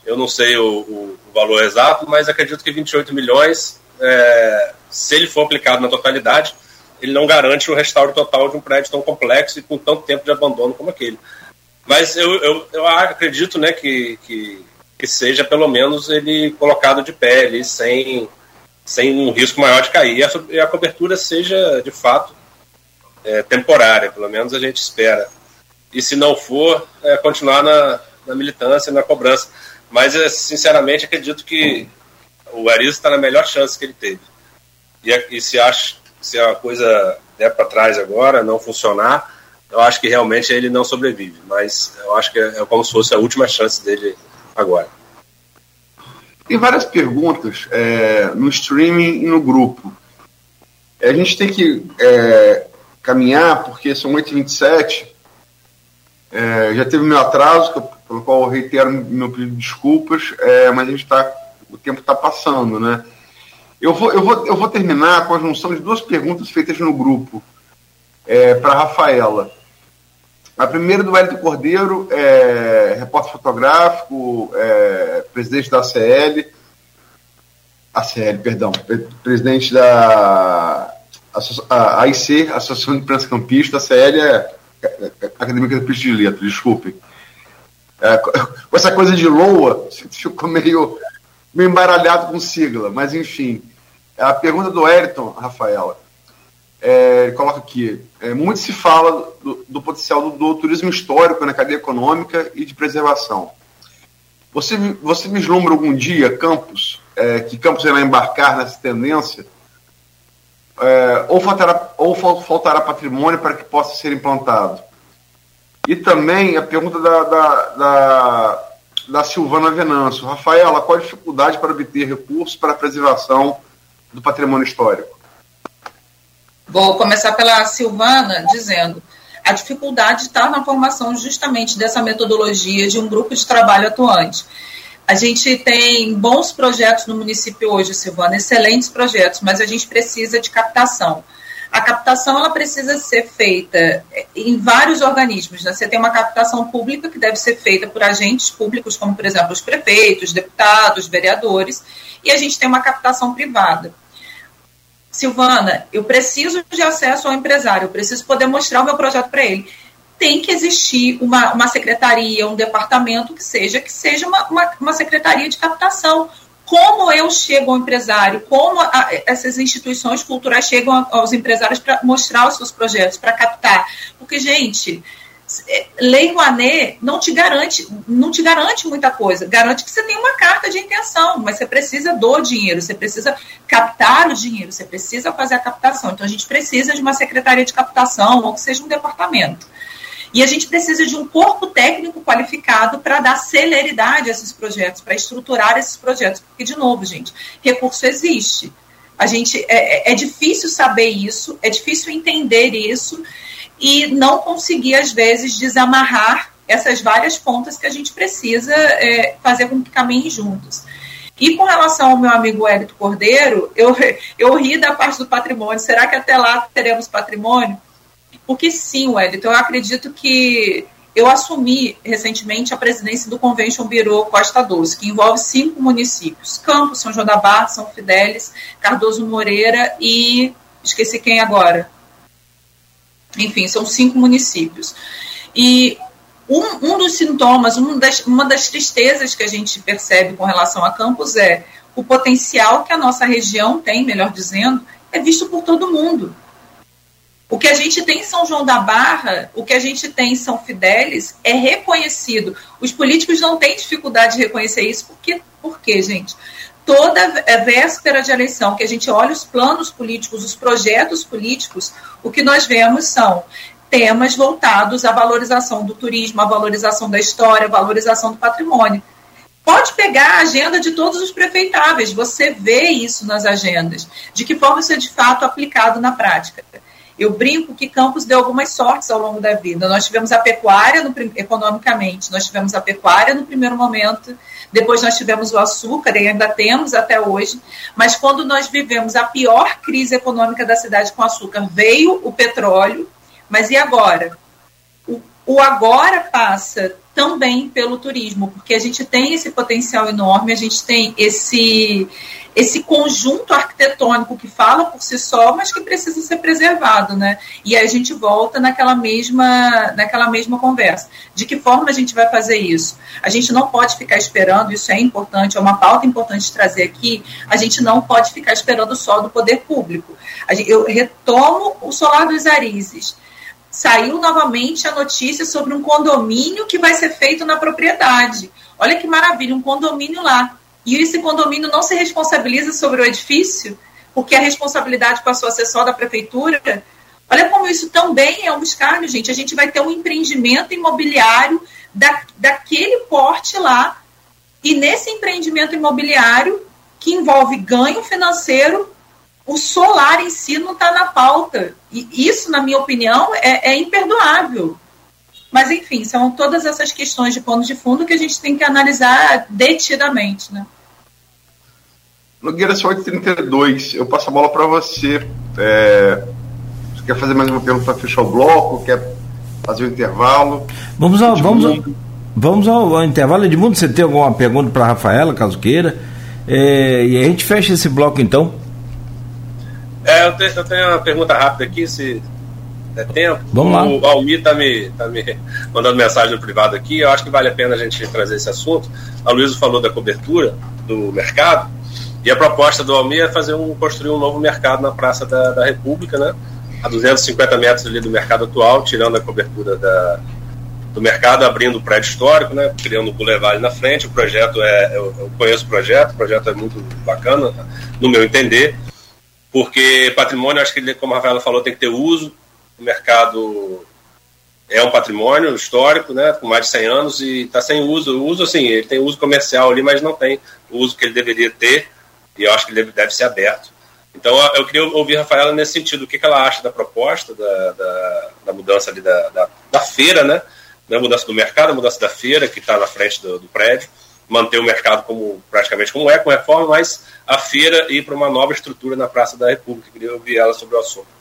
Eu não sei o, o valor exato, mas acredito que 28 milhões, é, se ele for aplicado na totalidade, ele não garante o restauro total de um prédio tão complexo e com tanto tempo de abandono como aquele. Mas eu, eu, eu acredito né, que, que, que, seja pelo menos ele colocado de pé ali, sem, sem um risco maior de cair. E a, e a cobertura seja de fato é, temporária, pelo menos a gente espera. E se não for, é, continuar na, na militância, na cobrança. Mas, eh, sinceramente, acredito que o Arias está na melhor chance que ele teve. E, e se, acha, se a coisa der para trás agora, não funcionar, eu acho que realmente ele não sobrevive. Mas eu acho que é, é como se fosse a última chance dele agora. Tem várias perguntas é, no streaming e no grupo. A gente tem que é, caminhar, porque são 8h27. É, já teve meu atraso, pelo qual eu reitero meu pedido de desculpas, é, mas a gente está, o tempo está passando, né? Eu vou, eu, vou, eu vou terminar com a junção de duas perguntas feitas no grupo. é, para Rafaela. A primeira do Hélio Cordeiro, é, repórter fotográfico, é, presidente da ACL, ACL, perdão, presidente da AIC, Associação de Imprensa Campista, a CL é Academia Campista de Letras, desculpem. É, com essa coisa de LOA, ficou meio, meio embaralhado com sigla, mas enfim. A pergunta do Eriton, Rafaela, é, ele coloca aqui: é, muito se fala do, do potencial do, do, turismo histórico na cadeia econômica e de preservação. Você, você vislumbra algum dia Campos, é, que Campos irá embarcar nessa tendência? É, ou, faltará, ou faltará patrimônio para que possa ser implantado? E também a pergunta da, da, da, da Silvana Venâncio. Rafaela, qual a dificuldade para obter recursos para a preservação do patrimônio histórico? Vou começar pela Silvana dizendo a dificuldade está na formação justamente dessa metodologia de um grupo de trabalho atuante. A gente tem bons projetos no município hoje, Silvana, excelentes projetos, mas a gente precisa de captação. A captação ela precisa ser feita em vários organismos. Né? Você tem uma captação pública que deve ser feita por agentes públicos, como, por exemplo, os prefeitos, deputados, vereadores, e a gente tem uma captação privada. Silvana, eu preciso de acesso ao empresário, eu preciso poder mostrar o meu projeto para ele tem que existir uma, uma secretaria, um departamento que seja que seja uma, uma, uma secretaria de captação. Como eu chego ao empresário, como a, essas instituições culturais chegam aos empresários para mostrar os seus projetos, para captar. Porque, gente, é, Lei Rouanet não te garante, não te garante muita coisa. Garante que você tem uma carta de intenção, mas você precisa do dinheiro, você precisa captar o dinheiro, você precisa fazer a captação. Então a gente precisa de uma secretaria de captação ou que seja um departamento. E a gente precisa de um corpo técnico qualificado para dar celeridade a esses projetos, para estruturar esses projetos. Porque, de novo, gente, recurso existe. A gente é, é, é difícil saber isso, é difícil entender isso e não conseguir, às vezes, desamarrar essas várias pontas que a gente precisa é, fazer com que caminhem juntos. E com relação ao meu amigo Hélito Cordeiro, eu, eu ri da parte do patrimônio. Será que até lá teremos patrimônio? Porque sim, Wellington, eu acredito que eu assumi recentemente a presidência do Convention Bureau Costa Doce, que envolve cinco municípios: Campos, São João da Barra, São Fidélis, Cardoso Moreira e esqueci quem agora. Enfim, são cinco municípios. E um, um dos sintomas, uma das, uma das tristezas que a gente percebe com relação a Campos é o potencial que a nossa região tem, melhor dizendo, é visto por todo mundo. O que a gente tem em São João da Barra, o que a gente tem em São Fidélis é reconhecido. Os políticos não têm dificuldade de reconhecer isso, porque, por quê, gente? Toda véspera de eleição, que a gente olha os planos políticos, os projetos políticos, o que nós vemos são temas voltados à valorização do turismo, à valorização da história, à valorização do patrimônio. Pode pegar a agenda de todos os prefeitáveis, você vê isso nas agendas, de que forma isso é de fato aplicado na prática. Eu brinco que Campos deu algumas sortes ao longo da vida. Nós tivemos a pecuária no, economicamente, nós tivemos a pecuária no primeiro momento, depois nós tivemos o açúcar e ainda temos até hoje, mas quando nós vivemos a pior crise econômica da cidade com açúcar, veio o petróleo, mas e agora? O, o agora passa também pelo turismo, porque a gente tem esse potencial enorme, a gente tem esse esse conjunto arquitetônico que fala por si só, mas que precisa ser preservado, né? E aí a gente volta naquela mesma, naquela mesma conversa. De que forma a gente vai fazer isso? A gente não pode ficar esperando, isso é importante, é uma pauta importante trazer aqui, a gente não pode ficar esperando só do poder público. Eu retomo o Solar dos Arizes saiu novamente a notícia sobre um condomínio que vai ser feito na propriedade. Olha que maravilha, um condomínio lá e esse condomínio não se responsabiliza sobre o edifício, porque a responsabilidade passou a ser só da prefeitura. Olha como isso também é um escárnio, gente. A gente vai ter um empreendimento imobiliário da, daquele porte lá, e nesse empreendimento imobiliário, que envolve ganho financeiro, o solar em si não está na pauta. E isso, na minha opinião, é, é imperdoável. Mas, enfim, são todas essas questões de pano de fundo que a gente tem que analisar detidamente, né? Nogueira, só 832, eu passo a bola para você. É, quer fazer mais uma pergunta para fechar o bloco? Quer fazer o um intervalo? Vamos ao, vamos ao, vamos ao, ao intervalo. Edmundo, você tem alguma pergunta para a Rafaela, caso queira? É, e a gente fecha esse bloco então. É, eu tenho, eu tenho uma pergunta rápida aqui, se der tempo. Vamos lá. O Almir está me, tá me mandando mensagem no privado aqui. Eu acho que vale a pena a gente trazer esse assunto. A Luísa falou da cobertura do mercado. E a proposta do Almir é fazer um, construir um novo mercado na Praça da, da República, né? A 250 metros ali do mercado atual, tirando a cobertura da, do mercado, abrindo o prédio histórico, né? Criando o boulevard na frente. O projeto é. Eu, eu conheço o projeto, o projeto é muito bacana, no meu entender, porque patrimônio, acho que ele, como a Rafaela falou, tem que ter uso. O mercado é um patrimônio histórico, né, com mais de 100 anos e está sem uso. O uso, assim, ele tem uso comercial ali, mas não tem o uso que ele deveria ter e eu acho que ele deve, deve ser aberto. Então, eu queria ouvir a Rafaela nesse sentido, o que, que ela acha da proposta, da, da, da mudança ali da, da, da, feira, né, da mudança do mercado, a mudança da feira, que está na frente do, do, prédio, manter o mercado como praticamente como é, com reforma, mas a feira ir para uma nova estrutura na Praça da República. Eu queria ouvir ela sobre o assunto.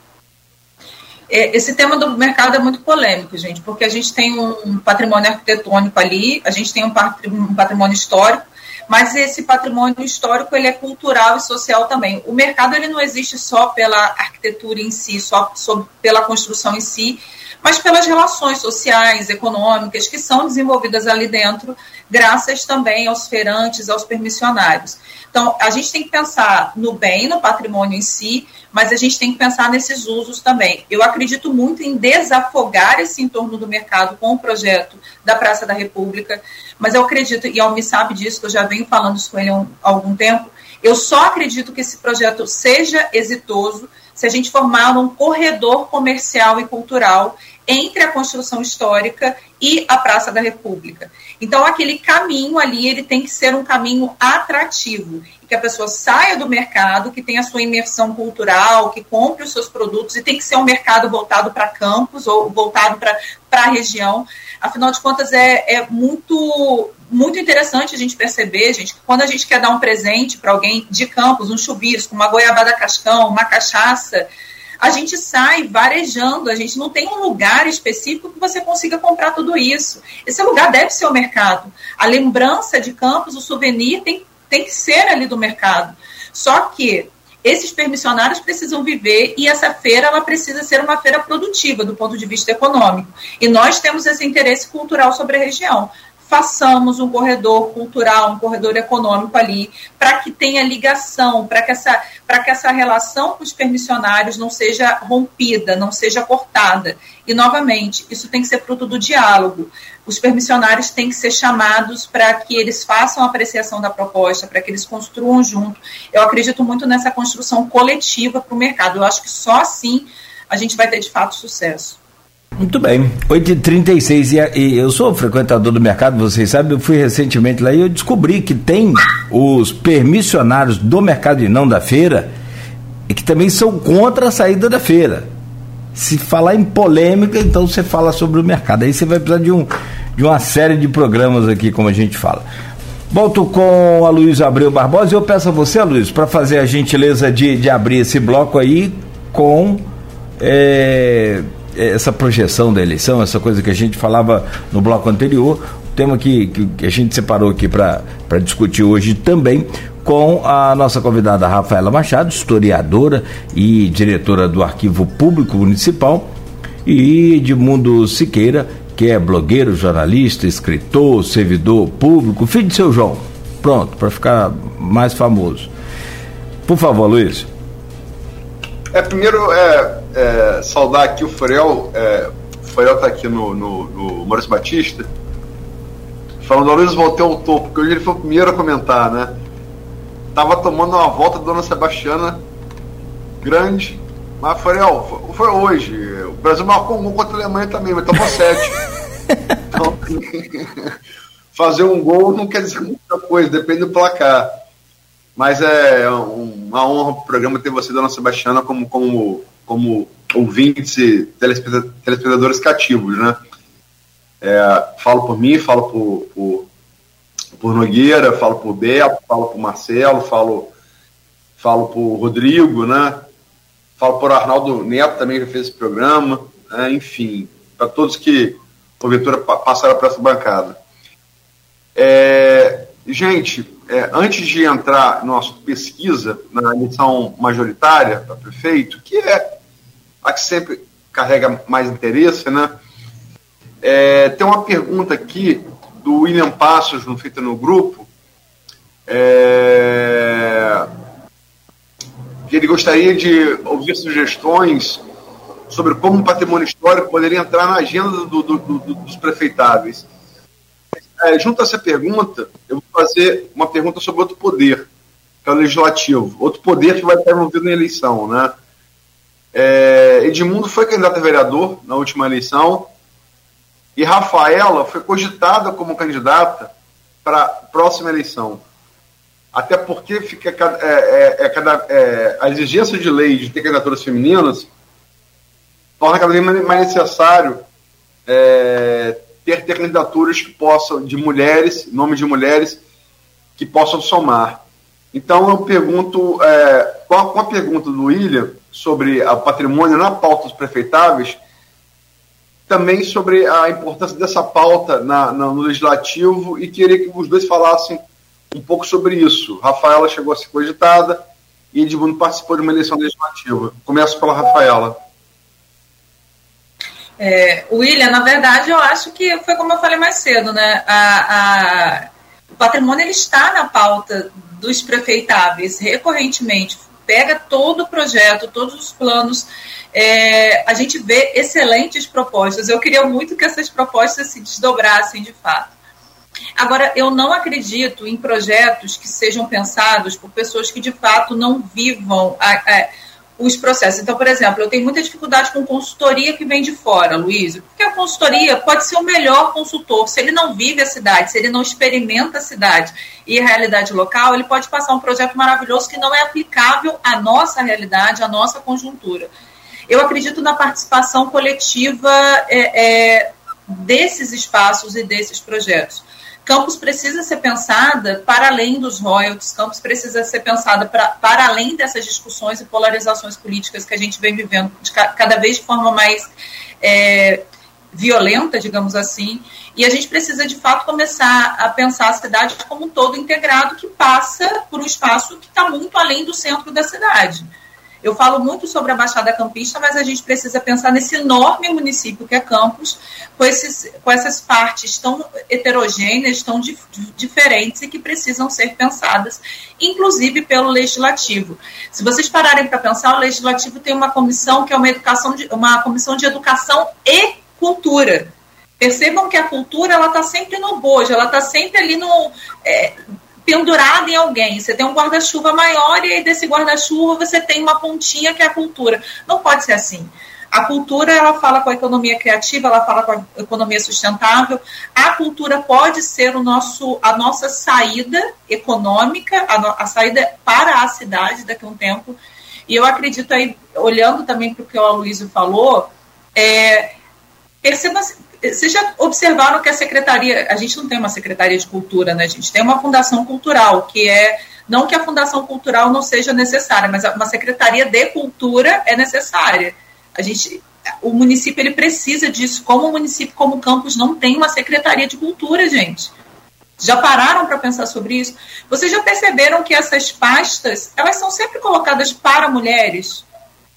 É, esse tema do mercado é muito polêmico, gente, porque a gente tem um patrimônio arquitetônico ali, a gente tem um patrimônio histórico, mas esse patrimônio histórico ele é cultural e social também. O mercado ele não existe só pela arquitetura em si, só, só pela construção em si, mas pelas relações sociais, econômicas que são desenvolvidas ali dentro, graças também aos feirantes, aos permissionários. Então, a gente tem que pensar no bem, no patrimônio em si, mas a gente tem que pensar nesses usos também. Eu acredito muito em desafogar esse entorno do mercado com o projeto da Praça da República, mas eu acredito, e Almi sabe disso, que eu já venho falando isso com ele há algum tempo, eu só acredito que esse projeto seja exitoso se a gente formar um corredor comercial e cultural entre a construção histórica e a Praça da República. Então, aquele caminho ali, ele tem que ser um caminho atrativo, que a pessoa saia do mercado, que tenha a sua imersão cultural, que compre os seus produtos, e tem que ser um mercado voltado para campos ou voltado para a região. Afinal de contas, é, é muito, muito interessante a gente perceber, gente, que quando a gente quer dar um presente para alguém de campos, um chuvisco, uma goiabada cascão, uma cachaça, a gente sai varejando, a gente não tem um lugar específico que você consiga comprar tudo isso. Esse lugar deve ser o mercado. A lembrança de campos, o souvenir tem, tem que ser ali do mercado. Só que esses permissionários precisam viver e essa feira ela precisa ser uma feira produtiva do ponto de vista econômico. E nós temos esse interesse cultural sobre a região façamos um corredor cultural, um corredor econômico ali, para que tenha ligação, para que, essa, que essa relação com os permissionários não seja rompida, não seja cortada. E, novamente, isso tem que ser fruto do diálogo. Os permissionários têm que ser chamados para que eles façam a apreciação da proposta, para que eles construam junto. Eu acredito muito nessa construção coletiva para o mercado. Eu acho que só assim a gente vai ter, de fato, sucesso. Muito bem, 8h36 e, eu sou frequentador do mercado, vocês sabem, eu fui recentemente lá e eu descobri que tem os permissionários do mercado e não da feira, e que também são contra a saída da feira. Se falar em polêmica, então você fala sobre o mercado. Aí você vai precisar de, um, de uma série de programas aqui, como a gente fala. Volto com a Luiz Abreu Barbosa e eu peço a você, Luiz, para fazer a gentileza de, de abrir esse bloco aí com. É, essa projeção da eleição, essa coisa que a gente falava no bloco anterior, tema que, que a gente separou aqui para discutir hoje também com a nossa convidada Rafaela Machado, historiadora e diretora do Arquivo Público Municipal, e Edmundo Siqueira, que é blogueiro, jornalista, escritor, servidor público, filho de seu João. Pronto, para ficar mais famoso. Por favor, Luiz. É, primeiro, é, é, saudar aqui o Furel. É, o Furel está aqui no, no, no Maurício Batista. Falando, Luiz, voltei ao topo, porque hoje ele foi o primeiro a comentar, né? Tava tomando uma volta da Dona Sebastiana grande. Mas, Furel, foi, foi hoje. O Brasil marcou um gol contra a Alemanha também, mas tomou sete. então, fazer um gol não quer dizer muita coisa, depende do placar. Mas é uma honra para o programa ter você, Dona Sebastiana, como, como, como ouvintes e telespectadores cativos, né? É, falo por mim, falo por, por, por, Nogueira, falo por Beto, falo por Marcelo, falo, falo por Rodrigo, né? falo por Arnaldo Neto também, que fez esse programa, né, enfim, para todos que, porventura, passaram por essa bancada. É, gente, é, antes de entrar nossa pesquisa, na eleição majoritária para prefeito, que é a que sempre carrega mais interesse, né? É, tem uma pergunta aqui do William Passos, no feita no grupo, é, que ele gostaria de ouvir sugestões sobre como o patrimônio histórico poderia entrar na agenda do, do, do, dos prefeitáveis. É, junto a essa pergunta, eu vou fazer uma pergunta sobre outro poder, que é o legislativo. Outro poder que vai estar envolvido na eleição. Né? É, Edmundo foi candidato a vereador na última eleição e Rafaela foi cogitada como candidata para a próxima eleição. Até porque fica é, é, é, cada, é, a exigência de lei de ter candidaturas femininas torna cada vez mais necessário é, ter, ter candidaturas que possam, de mulheres, nomes de mulheres, que possam somar. Então eu pergunto, é, qual, com a pergunta do William sobre o patrimônio na pauta dos prefeitáveis, também sobre a importância dessa pauta na, na, no legislativo e queria que os dois falassem um pouco sobre isso. Rafaela chegou a ser cogitada e Edmundo participou de uma eleição legislativa. Começo pela Rafaela. É, William, na verdade, eu acho que foi como eu falei mais cedo, né? A, a, o patrimônio ele está na pauta dos prefeitáveis recorrentemente. Pega todo o projeto, todos os planos. É, a gente vê excelentes propostas. Eu queria muito que essas propostas se desdobrassem de fato. Agora, eu não acredito em projetos que sejam pensados por pessoas que de fato não vivam a, a os processos. Então, por exemplo, eu tenho muita dificuldade com consultoria que vem de fora, Luiz, porque a consultoria pode ser o melhor consultor. Se ele não vive a cidade, se ele não experimenta a cidade e a realidade local, ele pode passar um projeto maravilhoso que não é aplicável à nossa realidade, à nossa conjuntura. Eu acredito na participação coletiva é, é, desses espaços e desses projetos. Campos precisa ser pensada para além dos royalties, Campos precisa ser pensada para, para além dessas discussões e polarizações políticas que a gente vem vivendo de, cada vez de forma mais é, violenta, digamos assim, e a gente precisa de fato começar a pensar a cidade como um todo integrado que passa por um espaço que está muito além do centro da cidade. Eu falo muito sobre a Baixada Campista, mas a gente precisa pensar nesse enorme município que é Campos, com, esses, com essas partes tão heterogêneas, tão dif diferentes e que precisam ser pensadas, inclusive pelo legislativo. Se vocês pararem para pensar, o legislativo tem uma comissão que é uma, educação de, uma comissão de educação e cultura. Percebam que a cultura ela está sempre no bojo, ela está sempre ali no. É, pendurada em alguém. Você tem um guarda-chuva maior e desse guarda-chuva você tem uma pontinha que é a cultura. Não pode ser assim. A cultura ela fala com a economia criativa, ela fala com a economia sustentável. A cultura pode ser o nosso, a nossa saída econômica, a, no, a saída para a cidade daqui a um tempo. E eu acredito aí, olhando também para o que o Aloysio falou, é, perceba, vocês já observaram que a secretaria, a gente não tem uma secretaria de cultura, né? A gente tem uma fundação cultural, que é não que a fundação cultural não seja necessária, mas uma secretaria de cultura é necessária. A gente, o município ele precisa disso. Como o município, como Campos, não tem uma secretaria de cultura, gente. Já pararam para pensar sobre isso? Vocês já perceberam que essas pastas elas são sempre colocadas para mulheres?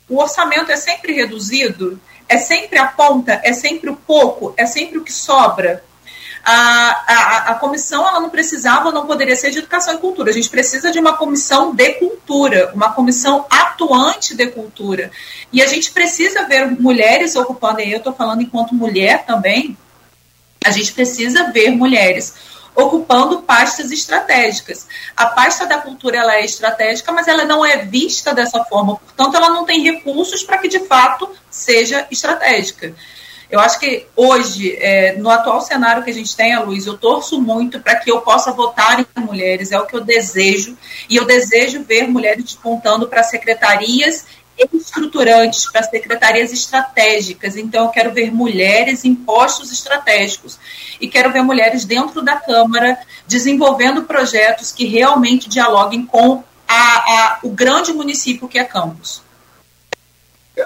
O orçamento é sempre reduzido é sempre a ponta, é sempre o pouco, é sempre o que sobra. A, a, a, comissão ela não precisava, não poderia ser de educação e cultura. A gente precisa de uma comissão de cultura, uma comissão atuante de cultura. E a gente precisa ver mulheres ocupando, e eu estou falando enquanto mulher também, a gente precisa ver mulheres ocupando pastas estratégicas. A pasta da cultura ela é estratégica, mas ela não é vista dessa forma, portanto, ela não tem recursos para que de fato seja estratégica. Eu acho que hoje, é, no atual cenário que a gente tem, Luiz, eu torço muito para que eu possa votar em mulheres, é o que eu desejo, e eu desejo ver mulheres despontando para secretarias estruturantes, para secretarias estratégicas. Então, eu quero ver mulheres em postos estratégicos e quero ver mulheres dentro da Câmara desenvolvendo projetos que realmente dialoguem com a, a, o grande município que é Campos.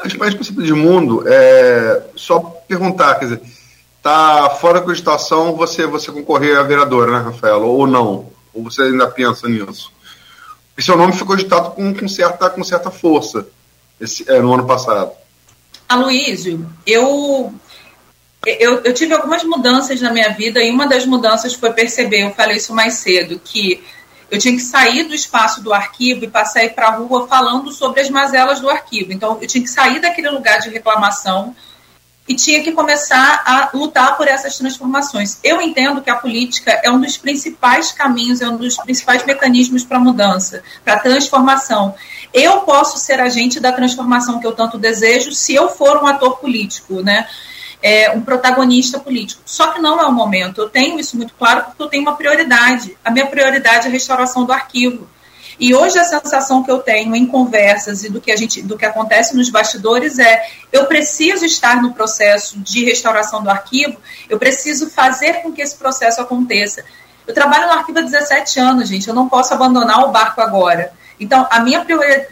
antes mais princípio de mundo, é, só perguntar, quer dizer, tá fora da cogitação você, você concorrer a vereadora, né, Rafael? Ou não? Ou você ainda pensa nisso? Porque seu nome foi cogitado com, com, certa, com certa força esse, é, no ano passado. Aloísio, eu, eu, eu tive algumas mudanças na minha vida e uma das mudanças foi perceber, eu falei isso mais cedo, que eu tinha que sair do espaço do arquivo e passar aí para a rua falando sobre as mazelas do arquivo. Então, eu tinha que sair daquele lugar de reclamação e tinha que começar a lutar por essas transformações. Eu entendo que a política é um dos principais caminhos, é um dos principais mecanismos para mudança, para transformação. Eu posso ser agente da transformação que eu tanto desejo se eu for um ator político, né? É, um protagonista político. Só que não é o momento. Eu tenho isso muito claro porque eu tenho uma prioridade. A minha prioridade é a restauração do arquivo. E hoje a sensação que eu tenho em conversas e do que a gente, do que acontece nos bastidores é eu preciso estar no processo de restauração do arquivo, eu preciso fazer com que esse processo aconteça. Eu trabalho no arquivo há 17 anos, gente, eu não posso abandonar o barco agora. Então, a minha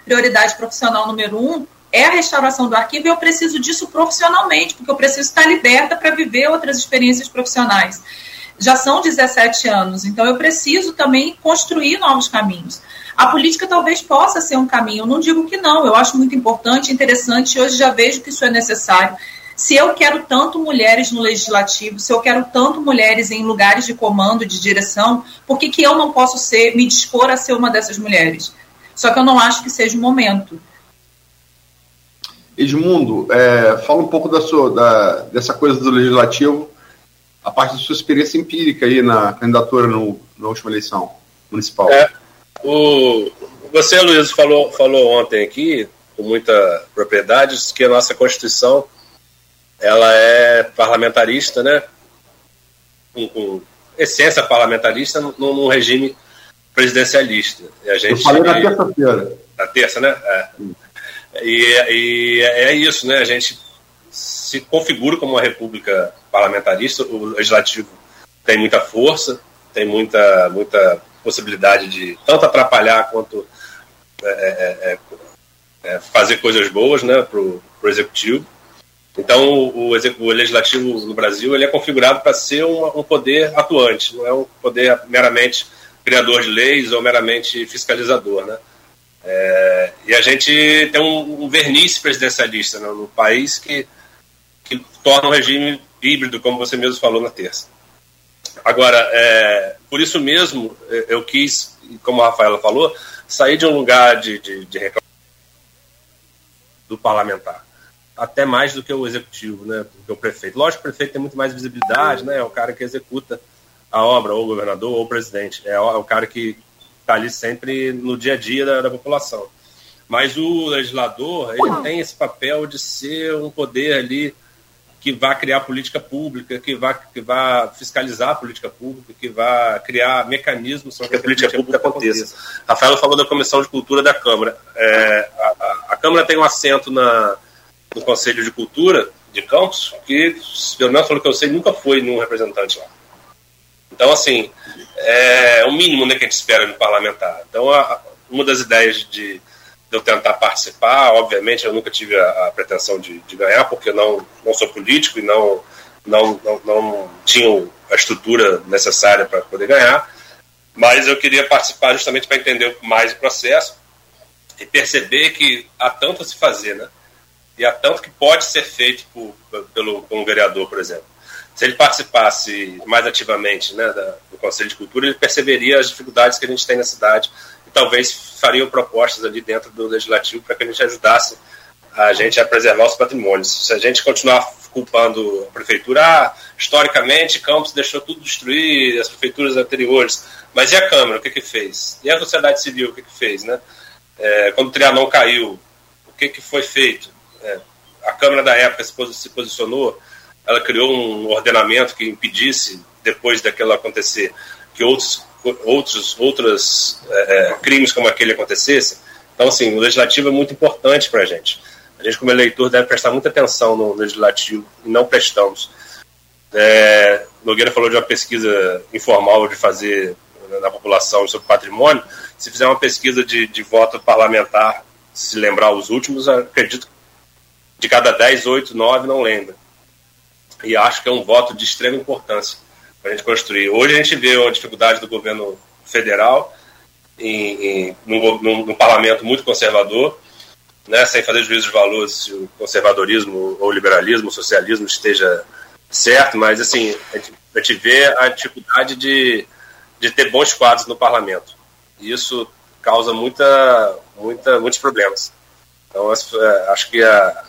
prioridade profissional número um é a restauração do arquivo e eu preciso disso profissionalmente, porque eu preciso estar liberta para viver outras experiências profissionais. Já são 17 anos, então eu preciso também construir novos caminhos. A política talvez possa ser um caminho, eu não digo que não, eu acho muito importante, interessante, hoje já vejo que isso é necessário. Se eu quero tanto mulheres no legislativo, se eu quero tanto mulheres em lugares de comando, de direção, por que, que eu não posso ser, me dispor a ser uma dessas mulheres? Só que eu não acho que seja o momento. Edmundo, é, fala um pouco da sua, da, dessa coisa do legislativo, a parte da sua experiência empírica aí na candidatura no, na última eleição municipal. É, o, você, Luiz, falou, falou ontem aqui, com muita propriedade, que a nossa Constituição ela é parlamentarista, né? Com, com essência parlamentarista num regime presidencialista. E a gente, Eu falei na terça-feira. Na terça, né? É. E, e é isso, né? A gente se configura como uma república parlamentarista, o legislativo tem muita força, tem muita, muita possibilidade de tanto atrapalhar quanto é, é, é, é fazer coisas boas né, para o executivo. Então, o, o, legislativo no Brasil ele é configurado para ser um, um poder atuante, não é um poder meramente criador de leis ou meramente fiscalizador, né? É, e a gente tem um, um verniz presidencialista né, no país que, que torna o regime híbrido, como você mesmo falou na terça. Agora, é, por isso mesmo, é, eu quis, como a Rafaela falou, sair de um lugar de, de, de reclamação do parlamentar, até mais do que o executivo, né, do que o prefeito. Lógico que o prefeito tem muito mais visibilidade, né, é o cara que executa a obra, ou o governador, ou o presidente. É o, é cara que está ali sempre no dia a dia da, da, população. Mas o legislador, ele tem esse papel de ser um poder ali que vai criar política pública, que vai, que vai fiscalizar a política pública, que vai criar mecanismos para que a política, pública aconteça. aconteça. Rafael falou da Comissão de Cultura da Câmara. É, a, a, a, Câmara tem um assento na, no Conselho de Cultura de Campos, que, pelo menos pelo que eu sei, nunca foi nenhum representante lá. Então, assim, é o mínimo né, que a gente espera no parlamentar. Então, a, uma das ideias de, de, eu tentar participar, obviamente, eu nunca tive a, a pretensão de, de, ganhar, porque não, não sou político e não, não, não, não tinha a estrutura necessária para poder ganhar, mas eu queria participar justamente para entender mais o processo e perceber que há tanto a se fazer, né? E há tanto que pode ser feito por, pelo, como vereador, por exemplo se ele participasse mais ativamente né, do Conselho de Cultura, ele perceberia as dificuldades que a gente tem na cidade e talvez fariam propostas ali dentro do Legislativo para que a gente ajudasse a gente a preservar os patrimônios. Se a gente continuar culpando a Prefeitura, ah, historicamente Campos deixou tudo destruir, as prefeituras anteriores, mas e a Câmara, o que que fez? E a sociedade civil, o que que fez? Né? É, quando o Trianon caiu, o que que foi feito? É, a Câmara da época se posicionou ela criou um ordenamento que impedisse, depois daquilo acontecer, que outros, outros outros é, é, crimes como aquele acontecessem. Então, assim, o legislativo é muito importante para a gente. A gente, como eleitor, deve prestar muita atenção no legislativo e não prestamos. É, Nogueira falou de uma pesquisa informal de fazer na população sobre patrimônio. Se fizer uma pesquisa de, de voto parlamentar, se lembrar os últimos, acredito de cada 10, 8, 9 não lembra. E acho que é um voto de extrema importância para a gente construir. Hoje a gente vê a dificuldade do governo federal em, em num, parlamento muito conservador, né, sem fazer juízo de valor se o conservadorismo ou o liberalismo, o socialismo esteja certo, mas assim, a gente, a gente vê a dificuldade de, de ter bons quadros no parlamento. E isso causa muita, muita, muitos problemas. Então, é, acho que a,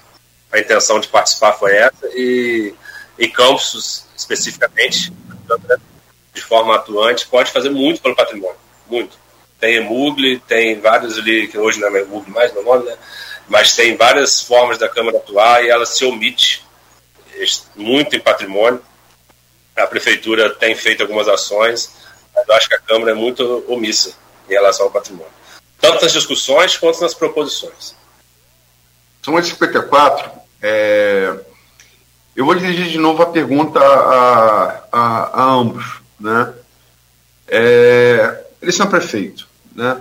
a intenção de participar foi essa, e, e Campos, especificamente, de forma atuante, pode fazer muito pelo patrimônio, muito. Tem Emugli, tem vários ali, que hoje não é Emugli mais, meu nome, né? mas tem várias formas da Câmara atuar e ela se omite muito em patrimônio. A Prefeitura tem feito algumas ações, mas eu acho que a Câmara é muito omissa em relação ao patrimônio. Tanto nas discussões quanto nas proposições. São 54. É... Eu vou dirigir de novo a pergunta a, a, a ambos. Né? É... Eleição prefeito. Né?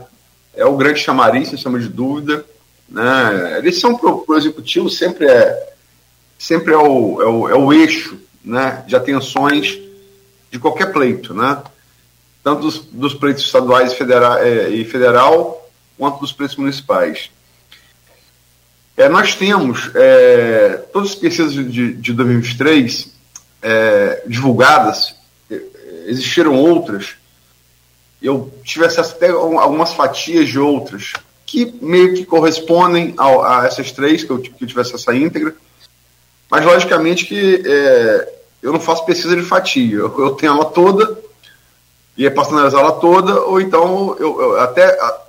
É o grande chamariz, sem chama de dúvida. Né? Eleição para o executivo sempre é, sempre é, o, é, o, é o eixo né, de atenções de qualquer pleito. Né? tanto dos, dos pleitos estaduais e federal, é, e federal, quanto dos pleitos municipais. É, nós temos é, todas as pesquisas de, de 2023 é, divulgadas, é, existiram outras, eu tive acesso até a algumas fatias de outras, que meio que correspondem a, a essas três, que eu, que eu íntegra, mas logicamente que é, eu não faço pesquisa de fatia, eu, eu tenho ela toda e posso analisá-la toda, ou então eu, eu até a,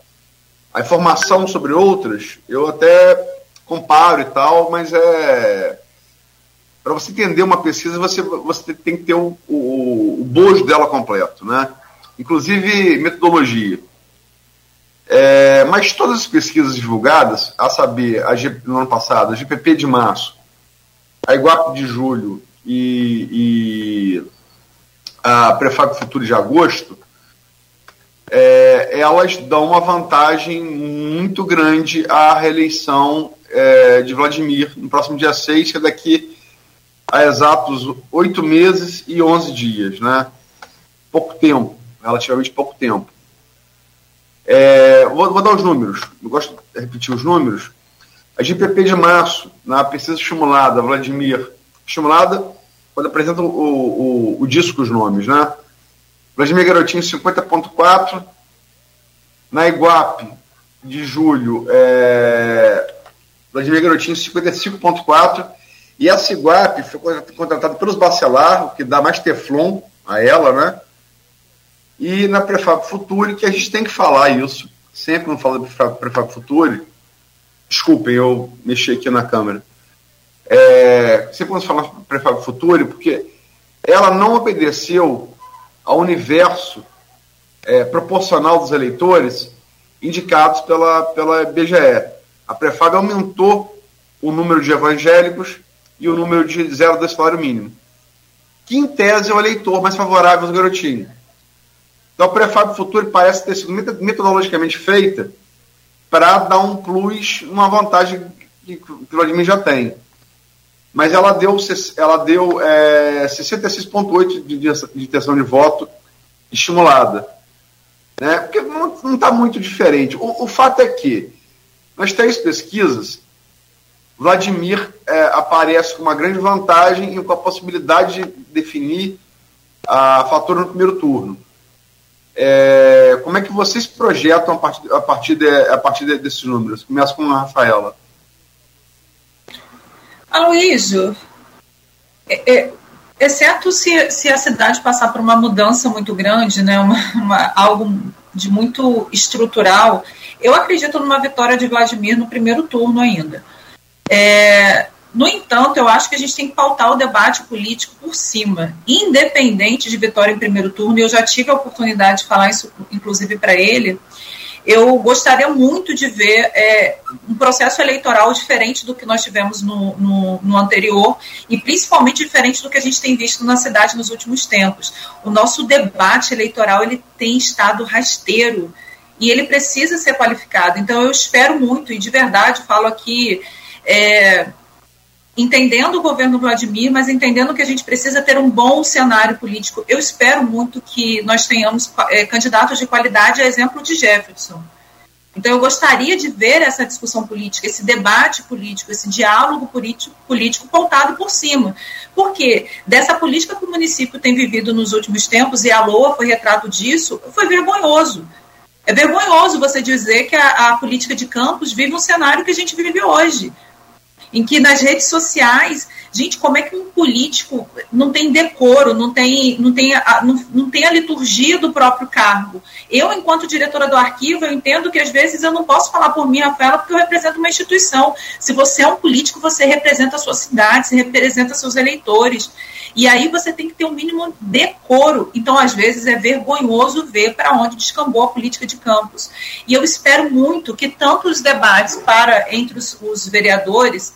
a, informação sobre outras eu até comparo e tal, mas é para você entender uma pesquisa você, você tem que ter o, o, o bojo dela completo, né? Inclusive metodologia. É, mas todas as pesquisas divulgadas, a saber, a G, no ano passado, a GPP de março, a Iguape de julho e, e a Prefab Futuro de agosto, é, elas dão uma vantagem muito grande à reeleição é, de Vladimir no próximo dia 6, que é daqui a exatos oito meses e onze dias, né? Pouco tempo, relativamente pouco tempo. É, vou, vou, dar os números, eu gosto de repetir os números. A GPP de março, na pesquisa estimulada, Vladimir, estimulada quando apresenta o, o, o disco os nomes, né? Vladimir Garotinho 50.4, na Iguape de julho, é, Vladimir Garotinho 55.4, e essa Iguape foi contratada pelos Bacelar, o que dá mais teflon a ela, né? E na Prefab Futuri, que a gente tem que falar isso, sempre não fala de Prefab Futuri, desculpem, eu mexi aqui na câmera, é, sempre quando falar Prefab Futuri, porque ela não obedeceu ao universo é, proporcional dos eleitores indicados pela, pela BGE. A Prefab aumentou o número de evangélicos e o número de zero do salário mínimo, que em tese é o eleitor mais favorável aos garotinhos. Então a Prefab Futuri parece ter sido metodologicamente feita para dar um plus, uma vantagem que o Vladimir já tem mas ela deu, ela deu é, 66,8% de, de intenção de voto estimulada. Né? Porque não está muito diferente. O, o, fato é que, nas três pesquisas, Vladimir é, aparece com uma grande vantagem e com a possibilidade de definir a fatura no primeiro turno. É, como é que vocês projetam a partir, a partir, de, a partir de, desses números? Começa com a Rafaela. Aloísio, é, é, exceto se, se a cidade passar por uma mudança muito grande, né, uma, uma, algo de muito estrutural, eu acredito numa vitória de Vladimir no primeiro turno ainda. É, no entanto, eu acho que a gente tem que pautar o debate político por cima, independente de vitória em primeiro turno. Eu já tive a oportunidade de falar isso, inclusive, para ele eu gostaria muito de ver é, um processo eleitoral diferente do que nós tivemos no, no, no, anterior e principalmente diferente do que a gente tem visto na cidade nos últimos tempos. O nosso debate eleitoral ele tem estado rasteiro e ele precisa ser qualificado. Então eu espero muito e de verdade falo aqui é, entendendo o governo Vladimir, mas entendendo que a gente precisa ter um bom cenário político. Eu espero muito que nós tenhamos é, candidatos de qualidade, a exemplo de Jefferson. Então, eu gostaria de ver essa discussão política, esse debate político, esse diálogo político, político pautado por cima. Porque dessa política que o município tem vivido nos últimos tempos, e a LOA foi retrato disso, foi vergonhoso. É vergonhoso você dizer que a, a política de campos vive um cenário que a gente vive hoje em que nas redes sociais, gente, como é que um político não tem decoro, não tem, não tem, a, não, não tem a liturgia do próprio cargo? Eu, enquanto diretora do arquivo, eu entendo que às vezes eu não posso falar por mim, Rafaela, porque eu represento uma instituição. Se você é um político, você representa a sua cidade, você representa seus eleitores. E aí você tem que ter um mínimo decoro. Então, às vezes, é vergonhoso ver para onde descambou a política de campos. E eu espero muito que tanto os debates para entre os, os vereadores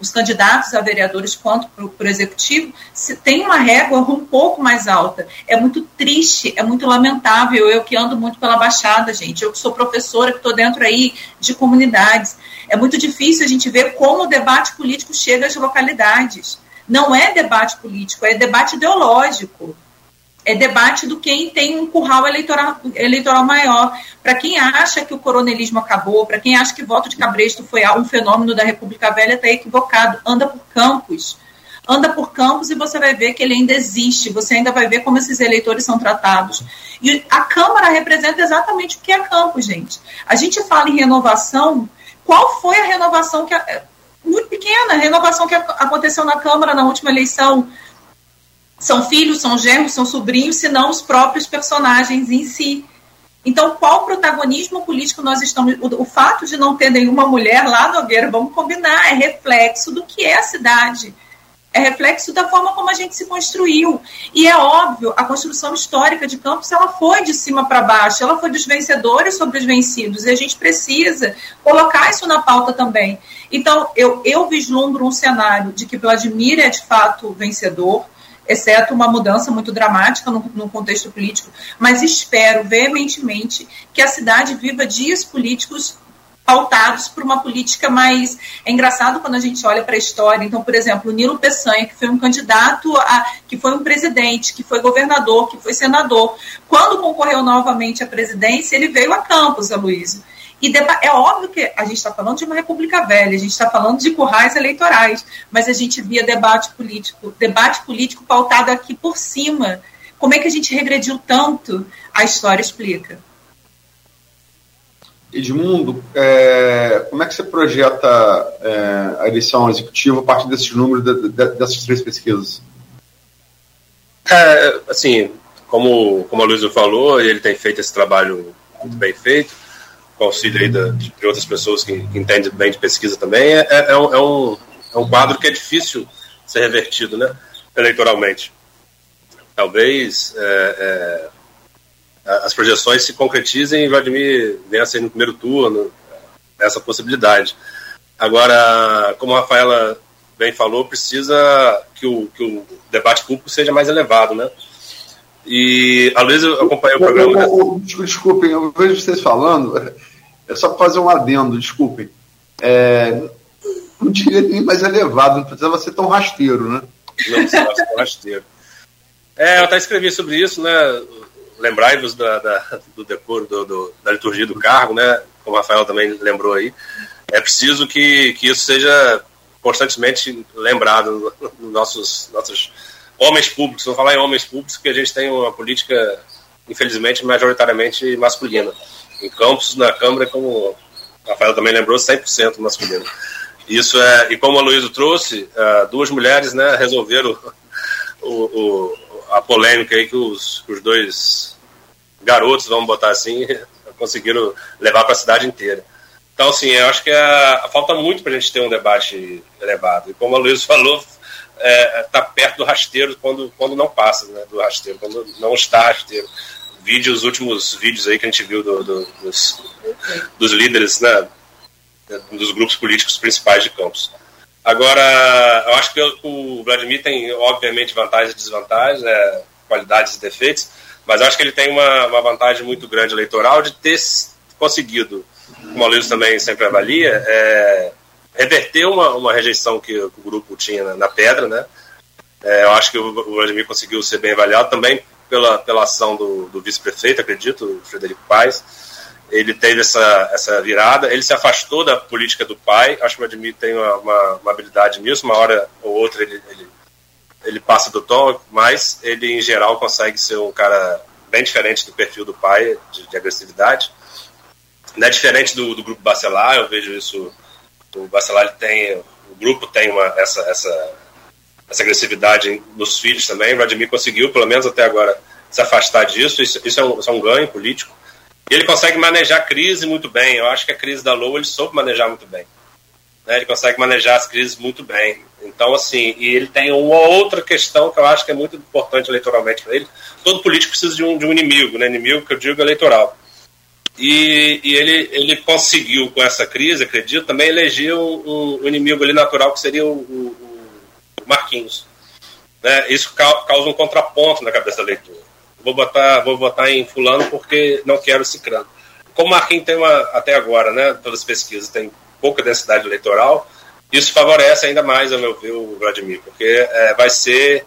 os candidatos a vereadores quanto para o executivo, se tem uma régua um pouco mais alta. É muito triste, é muito lamentável. Eu que ando muito pela Baixada, gente, eu que sou professora, que estou dentro aí de comunidades. É muito difícil a gente ver como o debate político chega às localidades não é debate político, é debate ideológico. É debate do quem tem um curral eleitoral, eleitoral maior. Para quem acha que o coronelismo acabou, para quem acha que voto de cabresto foi um fenômeno da República Velha, está equivocado. Anda por campos. Anda por campos e você vai ver que ele ainda existe. Você ainda vai ver como esses eleitores são tratados. E a Câmara representa exatamente o que é campo, gente. A gente fala em renovação. Qual foi a renovação que. A, muito pequena. A renovação que aconteceu na Câmara na última eleição são filhos, são genros, são sobrinhos, se não os próprios personagens em si. Então, qual protagonismo político nós estamos. O, o, fato de não ter nenhuma mulher lá, Nogueira, vamos combinar, é reflexo do que é a cidade é reflexo da forma como a gente se construiu. E é óbvio, a construção histórica de Campos ela foi de cima para baixo, ela foi dos vencedores sobre os vencidos, e a gente precisa colocar isso na pauta também. Então, eu, eu vislumbro um cenário de que Vladimir é de fato vencedor, exceto uma mudança muito dramática no, no, contexto político, mas espero veementemente que a cidade viva dias políticos pautados por uma política mais. É engraçado quando a gente olha para a história. Então, por exemplo, o Nilo Peçanha, que foi um candidato, a, que foi um presidente, que foi governador, que foi senador. Quando concorreu novamente à presidência, ele veio a Campos, Aloysio. E é óbvio que a gente está falando de uma república velha, a gente está falando de currais eleitorais, mas a gente via debate político, debate político pautado aqui por cima. Como é que a gente regrediu tanto? A história explica. Edmundo, é, como é que você projeta é, a eleição executiva a partir desses números, de, de, dessas três pesquisas? É, assim, como, como a Luísa falou, ele tem feito esse trabalho muito bem feito, com auxílio aí de, de outras pessoas que, entendem bem de pesquisa também. É, é, é, um, é, um, é um quadro que é difícil ser revertido né, eleitoralmente. Talvez é, é as projeções se concretizem e Vladimir vença no primeiro turno, essa possibilidade. Agora, como a Rafaela bem falou, precisa que o, que o debate público seja mais elevado, né? E a Luísa acompanhou o programa. né? Desculpem, eu vejo vocês falando, é só para fazer um adendo, desculpem. É, não diria nem mais elevado, não precisava ser tão rasteiro, né? Não precisava ser tão rasteiro. É, eu até escrevi sobre isso, né? lembrai-vos da, da, do decoro, do, do, da liturgia do cargo, né? Como o Rafael também lembrou aí. É preciso que, que isso seja constantemente lembrado nos nossos, nossos homens públicos. Vou falar em homens públicos, porque a gente tem uma política, infelizmente, majoritariamente masculina. Em Campos, na Câmara, como o Rafael também lembrou, 100% masculino. Isso é, e como a Luísa trouxe, uh, duas mulheres né, resolveram o, o a polêmica aí que os, os dois garotos, vamos botar assim, conseguiram levar para a cidade inteira. Então, assim, eu acho que a, falta muito para a gente ter um debate elevado. E como a Luiz falou, está é, perto do rasteiro quando, quando não passa né, do rasteiro, quando não está rasteiro. Vídeo, os últimos vídeos aí que a gente viu do, do, dos, dos líderes, né, dos grupos políticos principais de Campos. Agora, eu acho que o Vladimir tem, obviamente, vantagens e desvantagens, né, qualidades e defeitos, mas acho que ele tem uma, uma vantagem muito grande eleitoral de ter conseguido, como a Luiz também sempre avalia, é, reverter uma, uma rejeição que, o grupo tinha na, na pedra, né? É, eu acho que o, o Vladimir conseguiu ser bem avaliado também pela, pela ação do, do vice-prefeito, acredito, o Frederico Paes. Ele teve essa, essa virada, ele se afastou da política do pai. Acho que o Vladimir tem uma, uma, uma habilidade nisso, uma hora ou outra ele, ele, ele passa do tom, mas ele, em geral, consegue ser um cara bem diferente do perfil do pai, de, de agressividade. Não é diferente do, do grupo Bacelar, eu vejo isso. O Bacelar tem, o grupo tem uma, essa, essa, essa agressividade nos filhos também. O Vladimir conseguiu, pelo menos até agora, se afastar disso. Isso, isso, é, um, isso é um ganho político. E ele consegue manejar a crise muito bem. Eu acho que a crise da Lua ele soube manejar muito bem. Né? Ele consegue manejar as crises muito bem. Então, assim, e ele tem uma outra questão que eu acho que é muito importante eleitoralmente para ele. Todo político precisa de um, de um inimigo, né? Inimigo que eu digo eleitoral. E, e, ele, ele conseguiu, com essa crise, acredito, também eleger um, um inimigo ali natural que seria o, o, o Marquinhos. Né? Isso causa um contraponto na cabeça da leitura. Vou botar, vou botar em fulano porque não quero ciclano. Como o Marquinhos tem uma, até agora, né, todas as pesquisas, tem pouca densidade eleitoral, isso favorece ainda mais, ao meu ver, o Vladimir, porque é, vai ser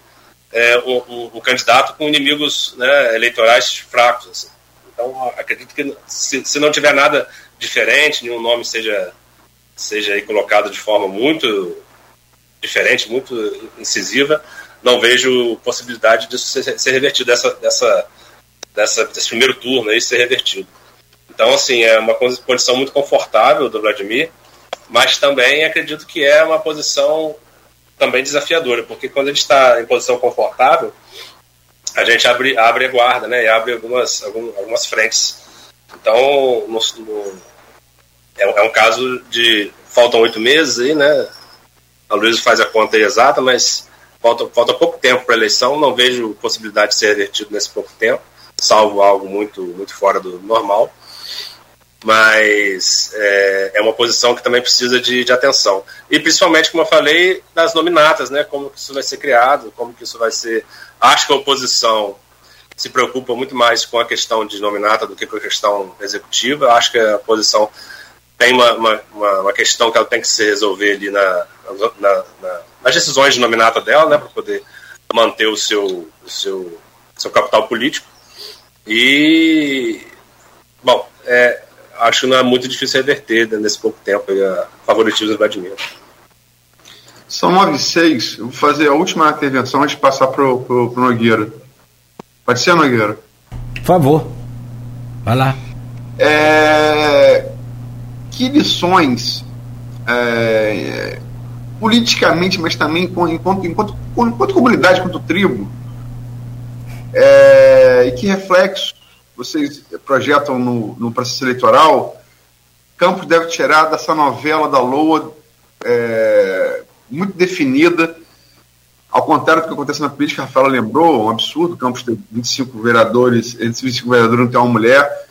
é, um, um, um, candidato com inimigos né, eleitorais fracos. Assim. Então, acredito que se, se, não tiver nada diferente, nenhum nome seja, seja aí colocado de forma muito diferente, muito incisiva, não vejo possibilidade disso ser, ser revertido, dessa, dessa, dessa, desse primeiro turno aí ser revertido. Então, assim, é uma condição muito confortável do Vladimir, mas também acredito que é uma posição também desafiadora, porque quando gente está em posição confortável, a gente abre, abre a guarda, né? E abre algumas, algumas frentes. Então, no, no, é, é, um caso de. Faltam oito meses aí, né? A Luísa faz a conta exata, mas falta, falta pouco tempo para a eleição. Não vejo possibilidade de ser revertido nesse pouco tempo, salvo algo muito, muito fora do normal. Mas é, é uma posição que também precisa de, de atenção. E principalmente, como eu falei, das nominatas, né? Como que isso vai ser criado, como que isso vai ser Acho que a oposição se preocupa muito mais com a questão de nominata do que com a questão executiva. Acho que a oposição tem uma, uma, uma questão que ela tem que se resolver ali na, na, na, nas decisões de nominata dela, né, para poder manter o seu, o seu, seu capital político. E, bom, é, acho que não é muito difícil reverter né, nesse pouco tempo a favoritismo do Vladimir. São 9 e 6. Eu vou fazer a última intervenção antes de passar para o Nogueira. Pode ser, Nogueira? Por favor. Vai lá. É... Que lições, é... politicamente, mas também enquanto, enquanto, enquanto comunidade, enquanto tribo, é... e que reflexos vocês projetam no, no processo eleitoral, Campos deve tirar dessa novela da Loa é, muito definida. Ao contrário do que acontece na política, a Rafaela lembrou, um absurdo, o Campos ter 25 vereadores, entre 25 vereadores não tem uma mulher,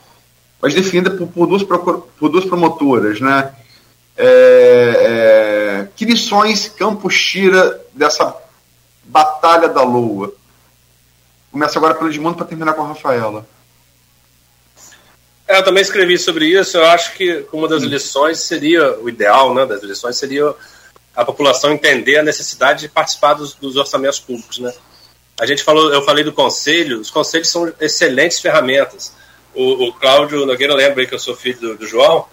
mas definida por, por, duas, por duas promotoras. Né? É, é, que lições Campos tira dessa batalha da Lua? Começa agora pelo Edmundo para terminar com a Rafaela. É, eu também escrevi sobre isso. Eu acho que uma das lições seria, o ideal né, das lições seria a população entender a necessidade de participar dos, dos orçamentos públicos, né? A gente falou, eu falei do conselho, os conselhos são excelentes ferramentas. O, o Cláudio Nogueira lembra aí que eu sou filho do, do João.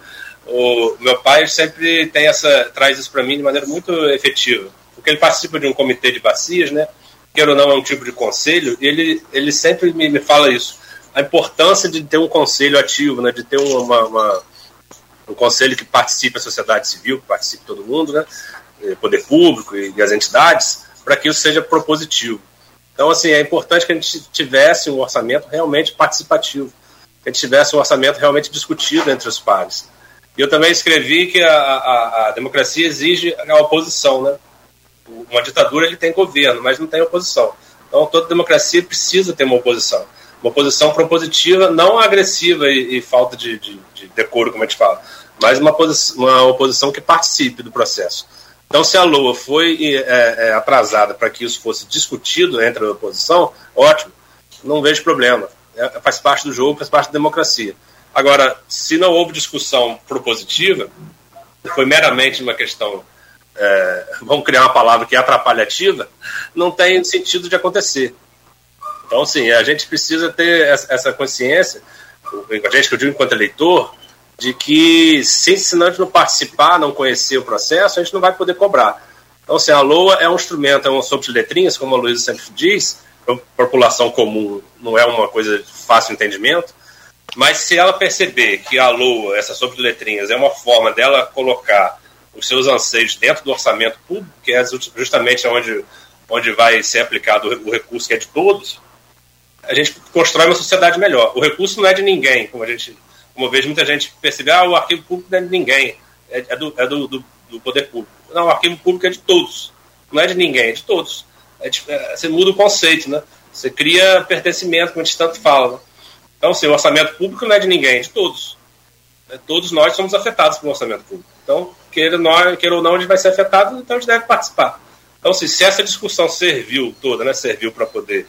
O meu pai sempre tem essa traz isso para mim de maneira muito efetiva, porque ele participa de um comitê de bacias, né? Queira ou não é um tipo de conselho, e ele ele sempre me, me fala isso, a importância de ter um conselho ativo, né? De ter uma, uma um conselho que participe a sociedade civil, que participe todo mundo, né? Eh, poder público e as entidades, para que isso seja propositivo. Então, assim, é importante que a gente tivesse um orçamento realmente participativo, que a gente tivesse um orçamento realmente discutido entre os pares. E eu também escrevi que a, a, a democracia exige a oposição, né? Uma ditadura ele tem governo, mas não tem oposição. Então, toda democracia precisa ter uma oposição. Uma oposição propositiva, não agressiva e, e falta de, de, de, decoro, como a gente fala, mas uma, uma oposição que participe do processo. Então, se a LOA foi é, é, atrasada para que isso fosse discutido entre a oposição, ótimo, não vejo problema. É, faz parte do jogo, faz parte da democracia. Agora, se não houve discussão propositiva, foi meramente uma questão, é, vamos criar uma palavra que é atrapalhativa, não tem sentido de acontecer. Então, sim, a gente precisa ter essa consciência, a gente que eu digo enquanto eleitor, de que se, a gente não participar, não conhecer o processo, a gente não vai poder cobrar. Então, assim, a LOA é um instrumento, é um sopa de letrinhas, como a Luísa sempre diz, para a população comum não é uma coisa de fácil entendimento, mas se ela perceber que a LOA, essa sopa de letrinhas, é uma forma dela colocar os seus anseios dentro do orçamento público, que é justamente onde, onde vai ser aplicado o recurso que é de todos, a gente constrói uma sociedade melhor. O recurso não é de ninguém, como a gente, como eu vejo muita gente perceber, ah, o arquivo público não é de ninguém, é, é, do, é do, do, do, poder público. Não, o arquivo público é de todos, não é de ninguém, é de todos. É de, é, você muda o conceito, né? Você cria pertencimento, como a gente tanto fala. Né? Então, assim, o orçamento público não é de ninguém, é de todos. É, todos nós somos afetados pelo orçamento público. Então, queira, nós, queira ou não, a gente vai ser afetado, então a gente deve participar. Então, assim, se essa discussão serviu toda, né, serviu para poder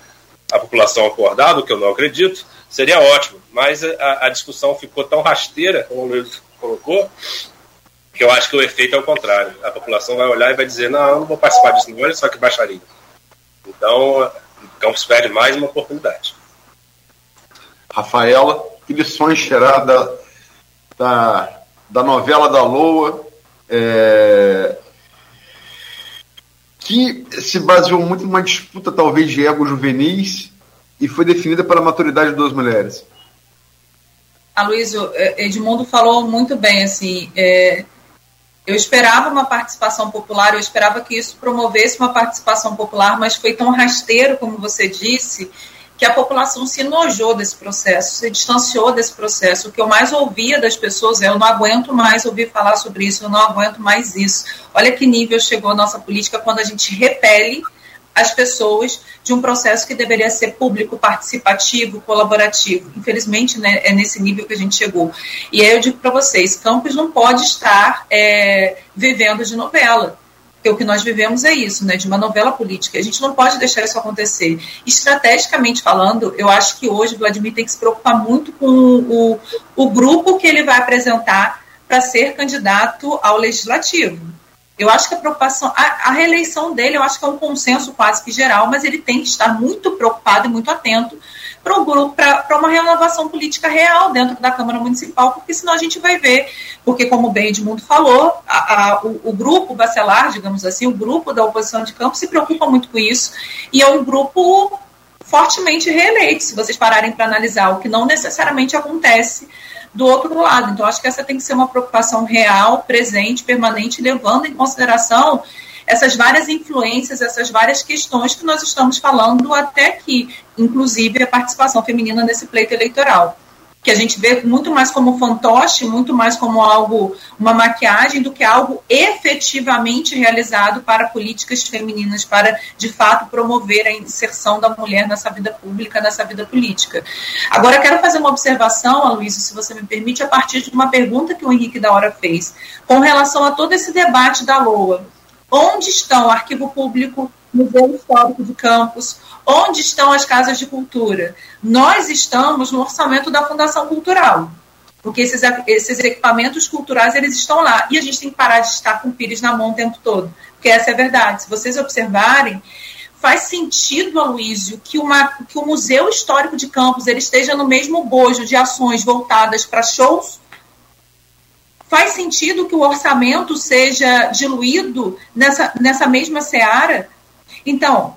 a população acordar, o que eu não acredito, seria ótimo. Mas a, a discussão ficou tão rasteira, como o Luiz colocou, que eu acho que o efeito é o contrário. A população vai olhar e vai dizer, não, eu não vou participar disso não, olha só que baixaria. Então, Campos perde mais uma oportunidade. Rafaela, que lições tirar da, da, da novela da Loa, é, que se baseou muito numa disputa, talvez, de ego juvenis e foi definida pela maturidade de duas mulheres. A Luísa, é, Edmundo falou muito bem, assim, é, eu esperava uma participação popular, eu esperava que isso promovesse uma participação popular, mas foi tão rasteiro, como você disse, que a população se enojou desse processo, se distanciou desse processo. O que eu mais ouvia das pessoas é: eu não aguento mais ouvir falar sobre isso, eu não aguento mais isso. Olha que nível chegou a nossa política quando a gente repele as pessoas de um processo que deveria ser público, participativo, colaborativo. Infelizmente, né, é nesse nível que a gente chegou. E aí eu digo para vocês: Campos não pode estar é, vivendo de novela porque o que nós vivemos é isso, né, de uma novela política. A gente não pode deixar isso acontecer. Estrategicamente falando, eu acho que hoje Vladimir tem que se preocupar muito com o, o grupo que ele vai apresentar para ser candidato ao legislativo. Eu acho que a preocupação, a, a, reeleição dele, eu acho que é um consenso quase que geral, mas ele tem que estar muito preocupado e muito atento para uma renovação política real dentro da Câmara Municipal, porque senão a gente vai ver, porque como bem Edmundo falou, a, a, o, o, grupo bacelar, digamos assim, o grupo da oposição de campo se preocupa muito com isso, e é um grupo fortemente reeleito, se vocês pararem para analisar, o que não necessariamente acontece do outro lado. Então, acho que essa tem que ser uma preocupação real, presente, permanente, levando em consideração essas várias influências, essas várias questões que nós estamos falando até aqui, inclusive a participação feminina nesse pleito eleitoral. Que a gente vê muito mais como fantoche, muito mais como algo, uma maquiagem, do que algo efetivamente realizado para políticas femininas, para de fato promover a inserção da mulher nessa vida pública, nessa vida política. Agora, quero fazer uma observação, Aloysio, se você me permite, a partir de uma pergunta que o Henrique da Hora fez, com relação a todo esse debate da LOA Onde estão o Arquivo Público, Museu Histórico de Campos? Onde estão as casas de cultura? Nós estamos no orçamento da Fundação Cultural, porque esses, esses equipamentos culturais eles estão lá e a gente tem que parar de estar com o pires na mão o tempo todo, porque essa é a verdade. Se vocês observarem, faz sentido, Aloysio, que, uma, que o Museu Histórico de Campos ele esteja no mesmo bojo de ações voltadas para shows Faz sentido que o orçamento seja diluído nessa, nessa mesma seara? Então,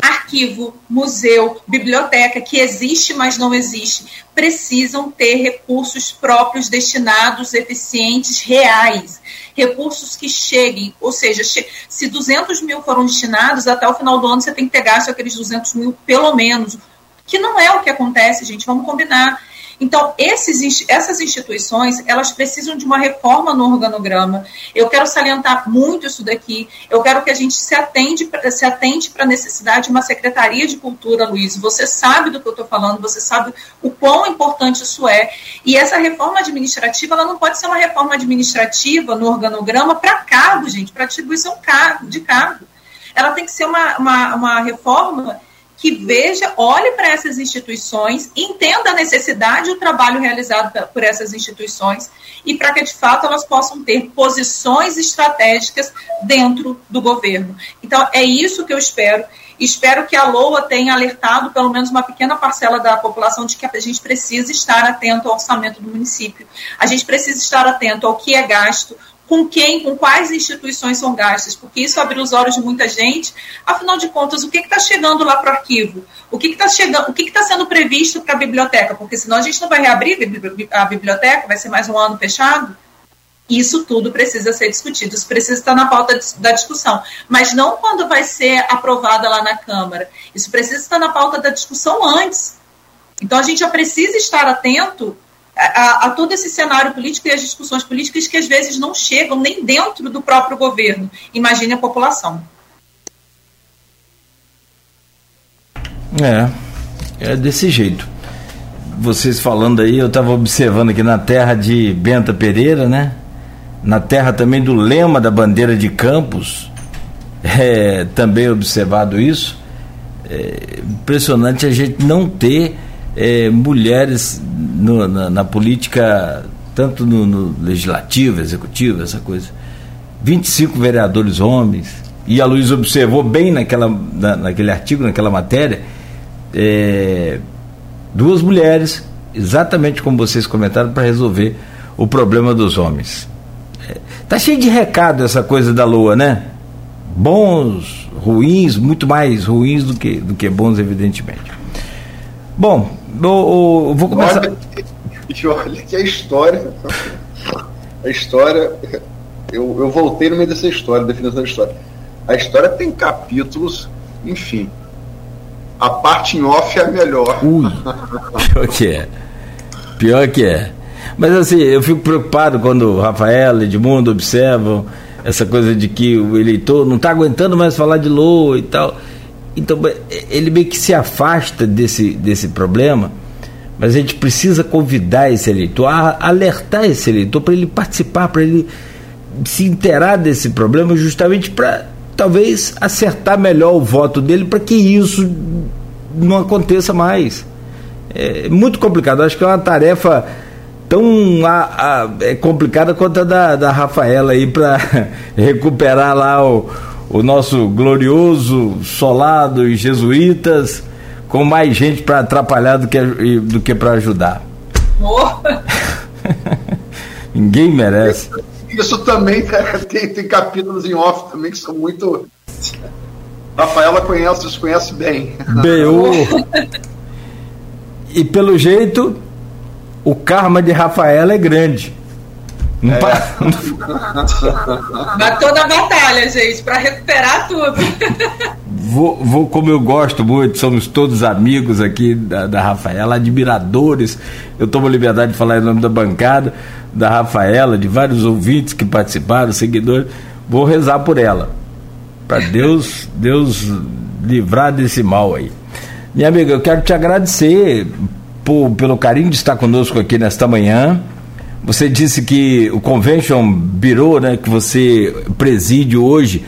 arquivo, museu, biblioteca, que existe, mas não existe, precisam ter recursos próprios destinados, eficientes, reais. Recursos que cheguem, ou seja, se 200 mil foram destinados, até o final do ano você tem que ter gasto aqueles 200 mil, pelo menos. Que não é o que acontece, gente, vamos combinar. Então, esses, essas instituições, elas precisam de uma reforma no organograma. Eu quero salientar muito isso daqui. Eu quero que a gente se atende, se atente para a necessidade de uma secretaria de cultura, Luiz. Você sabe do que eu estou falando, você sabe o quão importante isso é. E essa reforma administrativa, ela não pode ser uma reforma administrativa no organograma para cargo, gente, para atribuição de cargo. Ela tem que ser uma, uma, uma reforma que veja, olhe para essas instituições, entenda a necessidade e o trabalho realizado por essas instituições e para que, de fato, elas possam ter posições estratégicas dentro do governo. Então, é isso que eu espero. Espero que a LOA tenha alertado pelo menos uma pequena parcela da população de que a gente precisa estar atento ao orçamento do município. A gente precisa estar atento ao que é gasto, com quem, com quais instituições são gastas, porque isso abre os olhos de muita gente. Afinal de contas, o que está chegando lá para o arquivo? O que está chegando? O que está sendo previsto para a biblioteca? Porque senão a gente não vai reabrir a biblioteca, vai ser mais um ano fechado. Isso tudo precisa ser discutido, isso precisa estar na pauta da discussão, mas não quando vai ser aprovada lá na Câmara. Isso precisa estar na pauta da discussão antes. Então a gente já precisa estar atento a, a, todo esse cenário político e as discussões políticas que às vezes não chegam nem dentro do próprio governo. Imagine a população. É, é desse jeito. Vocês falando aí, eu estava observando aqui na terra de Benta Pereira, né? Na terra também do lema da bandeira de Campos, é, também observado isso. É impressionante a gente não ter é, mulheres no, na, na, política, tanto no, no, legislativo, executivo, essa coisa. 25 vereadores homens. E a Luiz observou bem naquela, na, naquele artigo, naquela matéria, é, duas mulheres, exatamente como vocês comentaram, para resolver o problema dos homens. É, tá cheio de recado essa coisa da lua, né? Bons, ruins, muito mais ruins do que, do que bons, evidentemente. Bom, eu, vou começar. Olha, olha que a história. A história. Eu, eu voltei no meio dessa história, definição da história. A história tem capítulos, enfim. A parte em off é a melhor. Ui, pior que é. Pior que é. Mas assim, eu fico preocupado quando Rafael, Edmundo observam essa coisa de que o eleitor não está aguentando mais falar de Lua e tal. Então, ele meio que se afasta desse, desse problema, mas a gente precisa convidar esse eleitor, alertar esse eleitor para ele participar, para ele se inteirar desse problema, justamente para talvez acertar melhor o voto dele para que isso não aconteça mais. É muito complicado, acho que é uma tarefa tão a, a, é complicada quanto a da, da Rafaela aí para recuperar lá o o nosso glorioso solado e jesuítas com mais gente para atrapalhar do que, do que para ajudar. Ninguém merece. Isso também tem, tem capítulos em off também que são muito. Rafaela conhece, os conhece bem. Bem, e pelo jeito, o karma de Rafaela é grande. Não é. Matou na batalha, gente, para recuperar tudo. Vou, vou, como eu gosto muito, somos todos amigos aqui da, da Rafaela, admiradores. Eu tomo liberdade de falar em nome da bancada, da Rafaela, de vários ouvintes que participaram, seguidores. Vou rezar por ela. Para Deus, Deus livrar desse mal aí. Minha amiga, eu quero te agradecer por, pelo carinho de estar conosco aqui nesta manhã. Você disse que o Convention Bureau, né, que você preside hoje,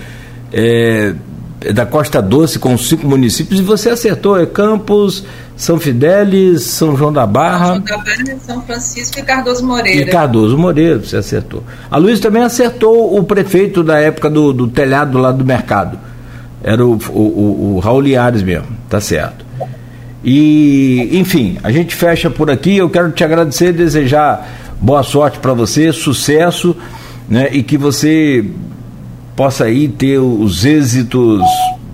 é, é da Costa Doce, com cinco municípios, e você acertou, é Campos, São Fidélis, São João da Barra. São da Barra, São Francisco e Cardoso Moreira. E Cardoso Moreira, você acertou. A Luiz também acertou o prefeito da época do, do telhado lá do mercado. Era o, o, o, o Raul Liares mesmo, tá certo. E, enfim, a gente fecha por aqui. Eu quero te agradecer, desejar boa sorte para você, sucesso, né? E que você possa aí ter os êxitos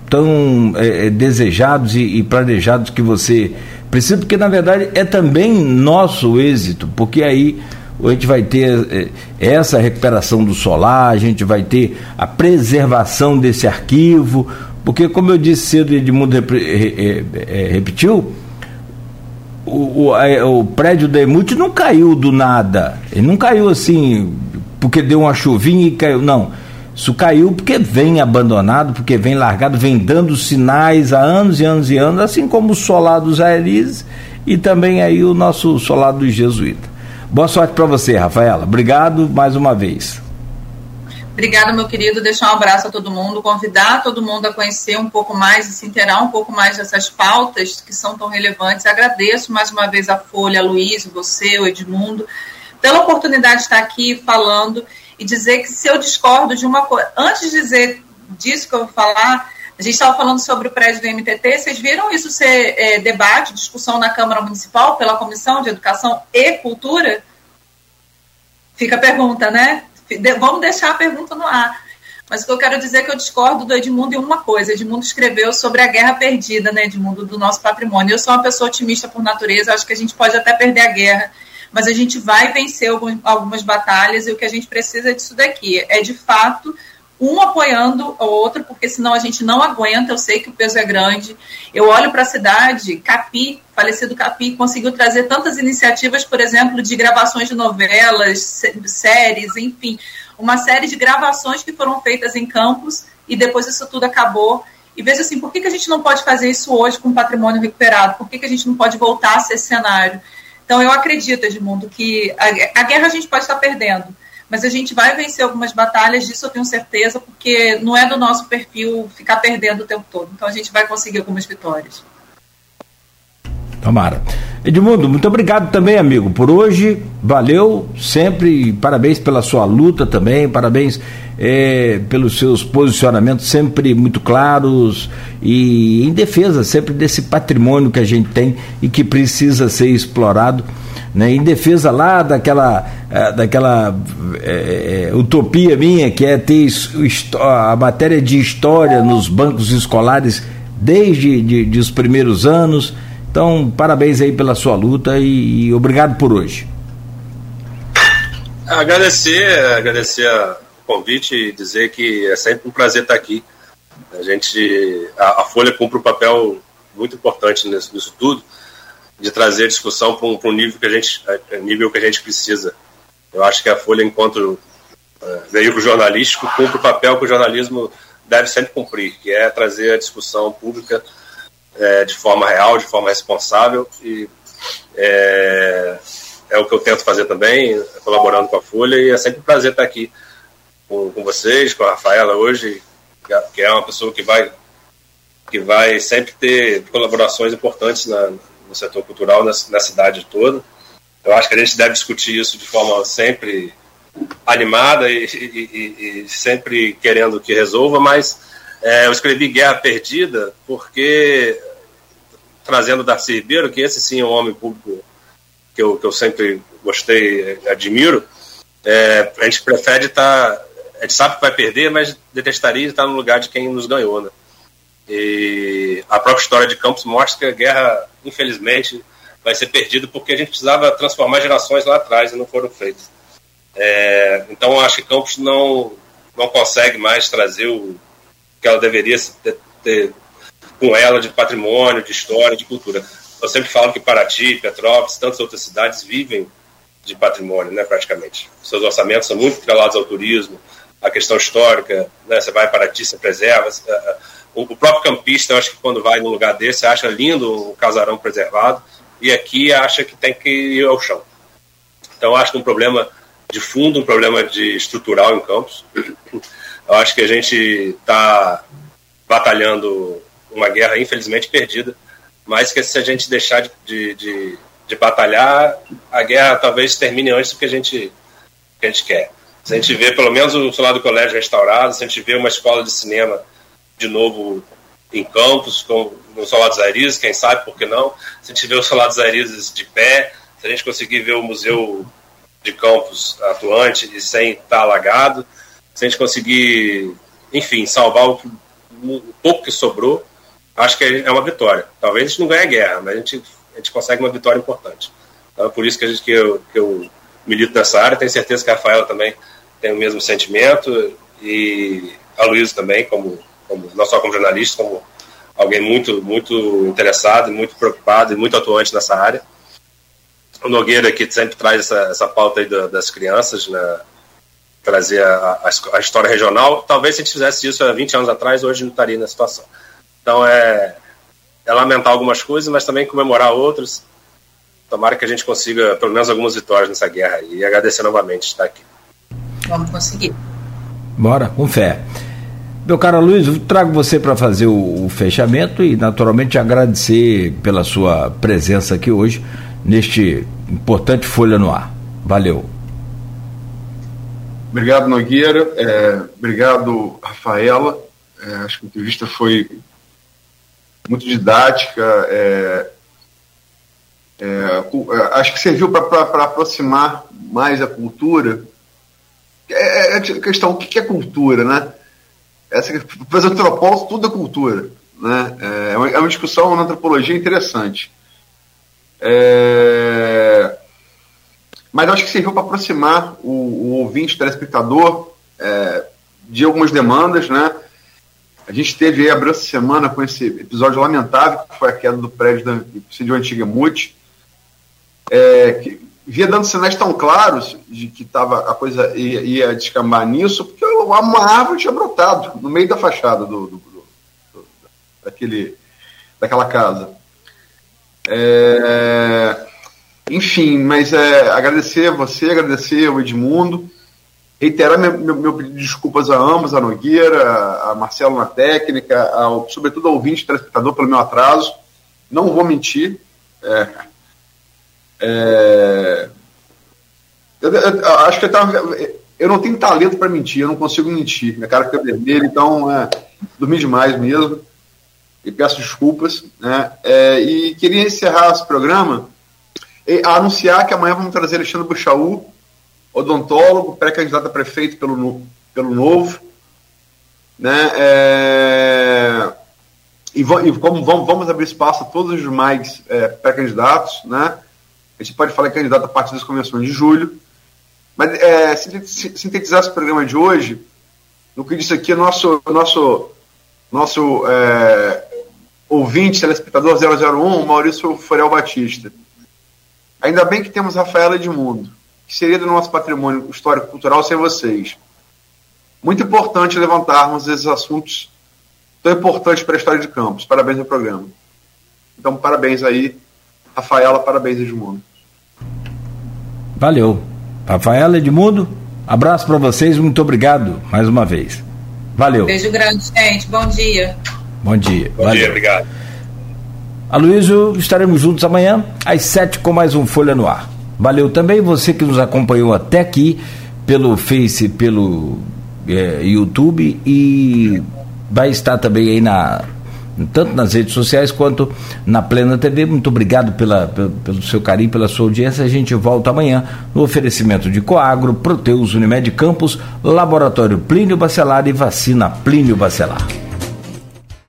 tão é, é, desejados e, e, planejados que você precisa, porque na verdade é também nosso êxito, porque aí a gente vai ter é, essa recuperação do solar, a gente vai ter a preservação desse arquivo, porque como eu disse cedo, Edmundo é, repetiu, o, o, o prédio da não caiu do nada. Ele não caiu assim porque deu uma chuvinha e caiu. Não. Isso caiu porque vem abandonado, porque vem largado, vem dando sinais há anos e anos e anos, assim como o solar dos Aeris e também aí o nosso solar dos jesuítas. Boa sorte para você, Rafaela. Obrigado mais uma vez. Obrigada, meu querido. Deixar um abraço a todo mundo, convidar todo mundo a conhecer um pouco mais e se inteirar um pouco mais dessas pautas que são tão relevantes. Agradeço mais uma vez a Folha, a Luiz, você, o Edmundo, pela oportunidade de estar aqui falando e dizer que se eu discordo de uma coisa. Antes de dizer disso que eu vou falar, a gente estava falando sobre o prédio do MTT. Vocês viram isso ser é, debate, discussão na Câmara Municipal pela Comissão de Educação e Cultura? Fica a pergunta, né? Vamos deixar a pergunta no ar. Mas o que eu quero dizer é que eu discordo do Edmundo em uma coisa. Edmundo escreveu sobre a guerra perdida, né, Edmundo, do nosso patrimônio. Eu sou uma pessoa otimista por natureza, acho que a gente pode até perder a guerra, mas a gente vai vencer algumas batalhas e o que a gente precisa disso daqui é, de fato, um apoiando o outro, porque senão a gente não aguenta. Eu sei que o peso é grande. Eu olho para a cidade, Capi, falecido Capi, conseguiu trazer tantas iniciativas, por exemplo, de gravações de novelas, séries, enfim, uma série de gravações que foram feitas em campos e depois isso tudo acabou. E veja assim, por que, que a gente não pode fazer isso hoje com patrimônio recuperado? Por que, que a gente não pode voltar a ser cenário? Então, eu acredito, Edmundo, que a, a guerra a gente pode estar perdendo, mas a gente vai vencer algumas batalhas, disso eu tenho certeza, porque não é do nosso perfil ficar perdendo o tempo todo. Então a gente vai conseguir algumas vitórias. Tomara. Edmundo, muito obrigado também, amigo, por hoje. Valeu sempre. Parabéns pela sua luta também. Parabéns é, pelos seus posicionamentos sempre muito claros e em defesa sempre desse patrimônio que a gente tem e que precisa ser explorado né, em defesa lá daquela, é, daquela é, utopia minha, que é ter a matéria de história nos bancos escolares desde de, de os primeiros anos. Então, parabéns aí pela sua luta e, e obrigado por hoje. Agradecer, agradecer o convite e dizer que é sempre um prazer estar aqui. A gente, a, a Folha cumpre um papel muito importante nisso, nisso tudo de trazer discussão para um, um, nível que a gente é, nível que a gente precisa. Eu acho que a Folha, enquanto uh, veículo jornalístico, cumpre o papel que o jornalismo deve sempre cumprir, que é trazer a discussão pública é, de forma real, de forma responsável e é, é, o que eu tento fazer também, colaborando com a Folha e é sempre um prazer estar aqui com, com vocês, com a Rafaela hoje, que é uma pessoa que vai que vai sempre ter colaborações importantes na, no setor cultural na, na cidade toda. Eu acho que a gente deve discutir isso de forma sempre animada e, e, e sempre querendo que resolva, mas é, eu escrevi Guerra Perdida porque, trazendo Darcy Ribeiro, que esse sim é um homem público que eu, que eu sempre gostei admiro, é, a gente prefere estar. Tá, a gente sabe que vai perder, mas detestaria estar no lugar de quem nos ganhou. Né? E a própria história de Campos mostra que a guerra, infelizmente, vai ser perdida porque a gente precisava transformar gerações lá atrás e não foram feitas. É, então, acho que Campos não, não consegue mais trazer o que ela deveria ter, ter, com ela de patrimônio, de história, de cultura. Eu sempre falo que Paraty, Petrópolis, tantas outras cidades vivem de patrimônio, né, praticamente. Seus orçamentos são muito atrelados ao turismo, à questão histórica. Né, você vai para Paraty, você preserva o, próprio campista, eu acho que quando vai num lugar desse, acha lindo o casarão preservado e aqui acha que tem que ir ao chão. Então, acho que um problema de fundo, um problema de estrutural em Campos. Eu acho que a gente está batalhando uma guerra, infelizmente, perdida, mas que se a gente deixar de, de, de, de batalhar, a guerra talvez termine antes do que a gente, que a gente quer. Se a gente vê pelo menos o celular do colégio restaurado, se a gente vê uma escola de cinema de novo em campos, com o Solar Arizes, quem sabe, por que não? Se a gente vê o Solar Arizes de pé, se a gente conseguir ver o Museu de Campos atuante e sem estar alagado, se a gente conseguir, enfim, salvar o, o pouco que sobrou, acho que é uma vitória. Talvez a gente não ganhe a guerra, mas a gente, a gente consegue uma vitória importante. Então é por isso que, a gente, que, eu, que eu milito nessa área, tenho certeza que a Rafaela também tem o mesmo sentimento e a Luísa também, como como, não só como jornalista, como alguém muito, muito interessado, muito preocupado e muito atuante nessa área. O Nogueira que sempre traz essa, essa pauta aí das crianças, né, trazer a, a, a, história regional. Talvez se a gente fizesse isso há 20 anos atrás, hoje não estaria na situação. Então é, é lamentar algumas coisas, mas também comemorar outras. Tomara que a gente consiga pelo menos algumas vitórias nessa guerra e agradecer novamente estar aqui. Vamos conseguir. Bora, com fé. Meu caro Luiz, trago você para fazer o, o, fechamento e, naturalmente, agradecer pela sua presença aqui hoje, neste importante Folha no Ar. Valeu. Obrigado, Nogueira. É, obrigado, Rafaela. É, acho que a entrevista foi muito didática. É, é, é acho que serviu para aproximar mais a cultura. É, é questão, o que é cultura, né? Essa, os antropólogos, tudo é cultura. Né? É, uma, é uma discussão na antropologia interessante. É, mas acho que serviu para aproximar o, o ouvinte, o telespectador, é, de algumas demandas, né? A gente teve aí a essa semana com esse episódio lamentável, que foi a queda do prédio da Presidiu Antiga Mute, é, que via dando sinais tão claros de que tava, a coisa ia, ia descambar nisso, porque uma árvore tinha brotado no meio da fachada do, do, do, daquele, daquela casa. É, enfim, mas é, agradecer você, agradecer ao Edmundo, reiterar meu, meu, meu, pedido de desculpas a ambos, a Nogueira, a Marcelo na técnica, ao, sobretudo ao ouvinte telespectador pelo meu atraso. Não vou mentir. É, é, eu, eu, eu, acho que eu, tava, eu não tenho talento para mentir, eu não consigo mentir. Minha cara fica vermelha, então é, dormi demais mesmo. E peço desculpas. Né? É, e queria encerrar esse programa a anunciar que amanhã vamos trazer Alexandre Buchaú, odontólogo, pré-candidato a prefeito pelo, pelo Novo. Né? É, e, e como vamos, vamos, abrir espaço a todos os demais é, pré-candidatos. Né? A gente pode falar em candidato a partir das convenções de julho. Mas é, sintetizar esse programa de hoje, no que disse aqui, nosso, nosso, nosso é, ouvinte, telespectador 001, Maurício Forel Batista. Ainda bem que temos Rafaela Edmundo, que seria do nosso patrimônio histórico-cultural sem vocês. Muito importante levantarmos esses assuntos tão importantes para a história de Campos. Parabéns ao programa. Então, parabéns aí, Rafaela, parabéns, Edmundo. Valeu. Rafaela Edmundo, abraço para vocês, muito obrigado mais uma vez. Valeu. Beijo grande, gente. Bom dia. Bom dia. Bom Valeu. dia, obrigado. Aloysio, estaremos juntos amanhã às sete com mais um Folha no Ar. Valeu também você que nos acompanhou até aqui pelo Face, pelo é, YouTube e vai estar também aí na tanto nas redes sociais quanto na Plena TV. Muito obrigado pela, pelo, pelo seu carinho, pela sua audiência. A gente volta amanhã no oferecimento de Coagro, Proteus, Unimed Campos, Laboratório Plínio Bacelar e Vacina Plínio Bacelar.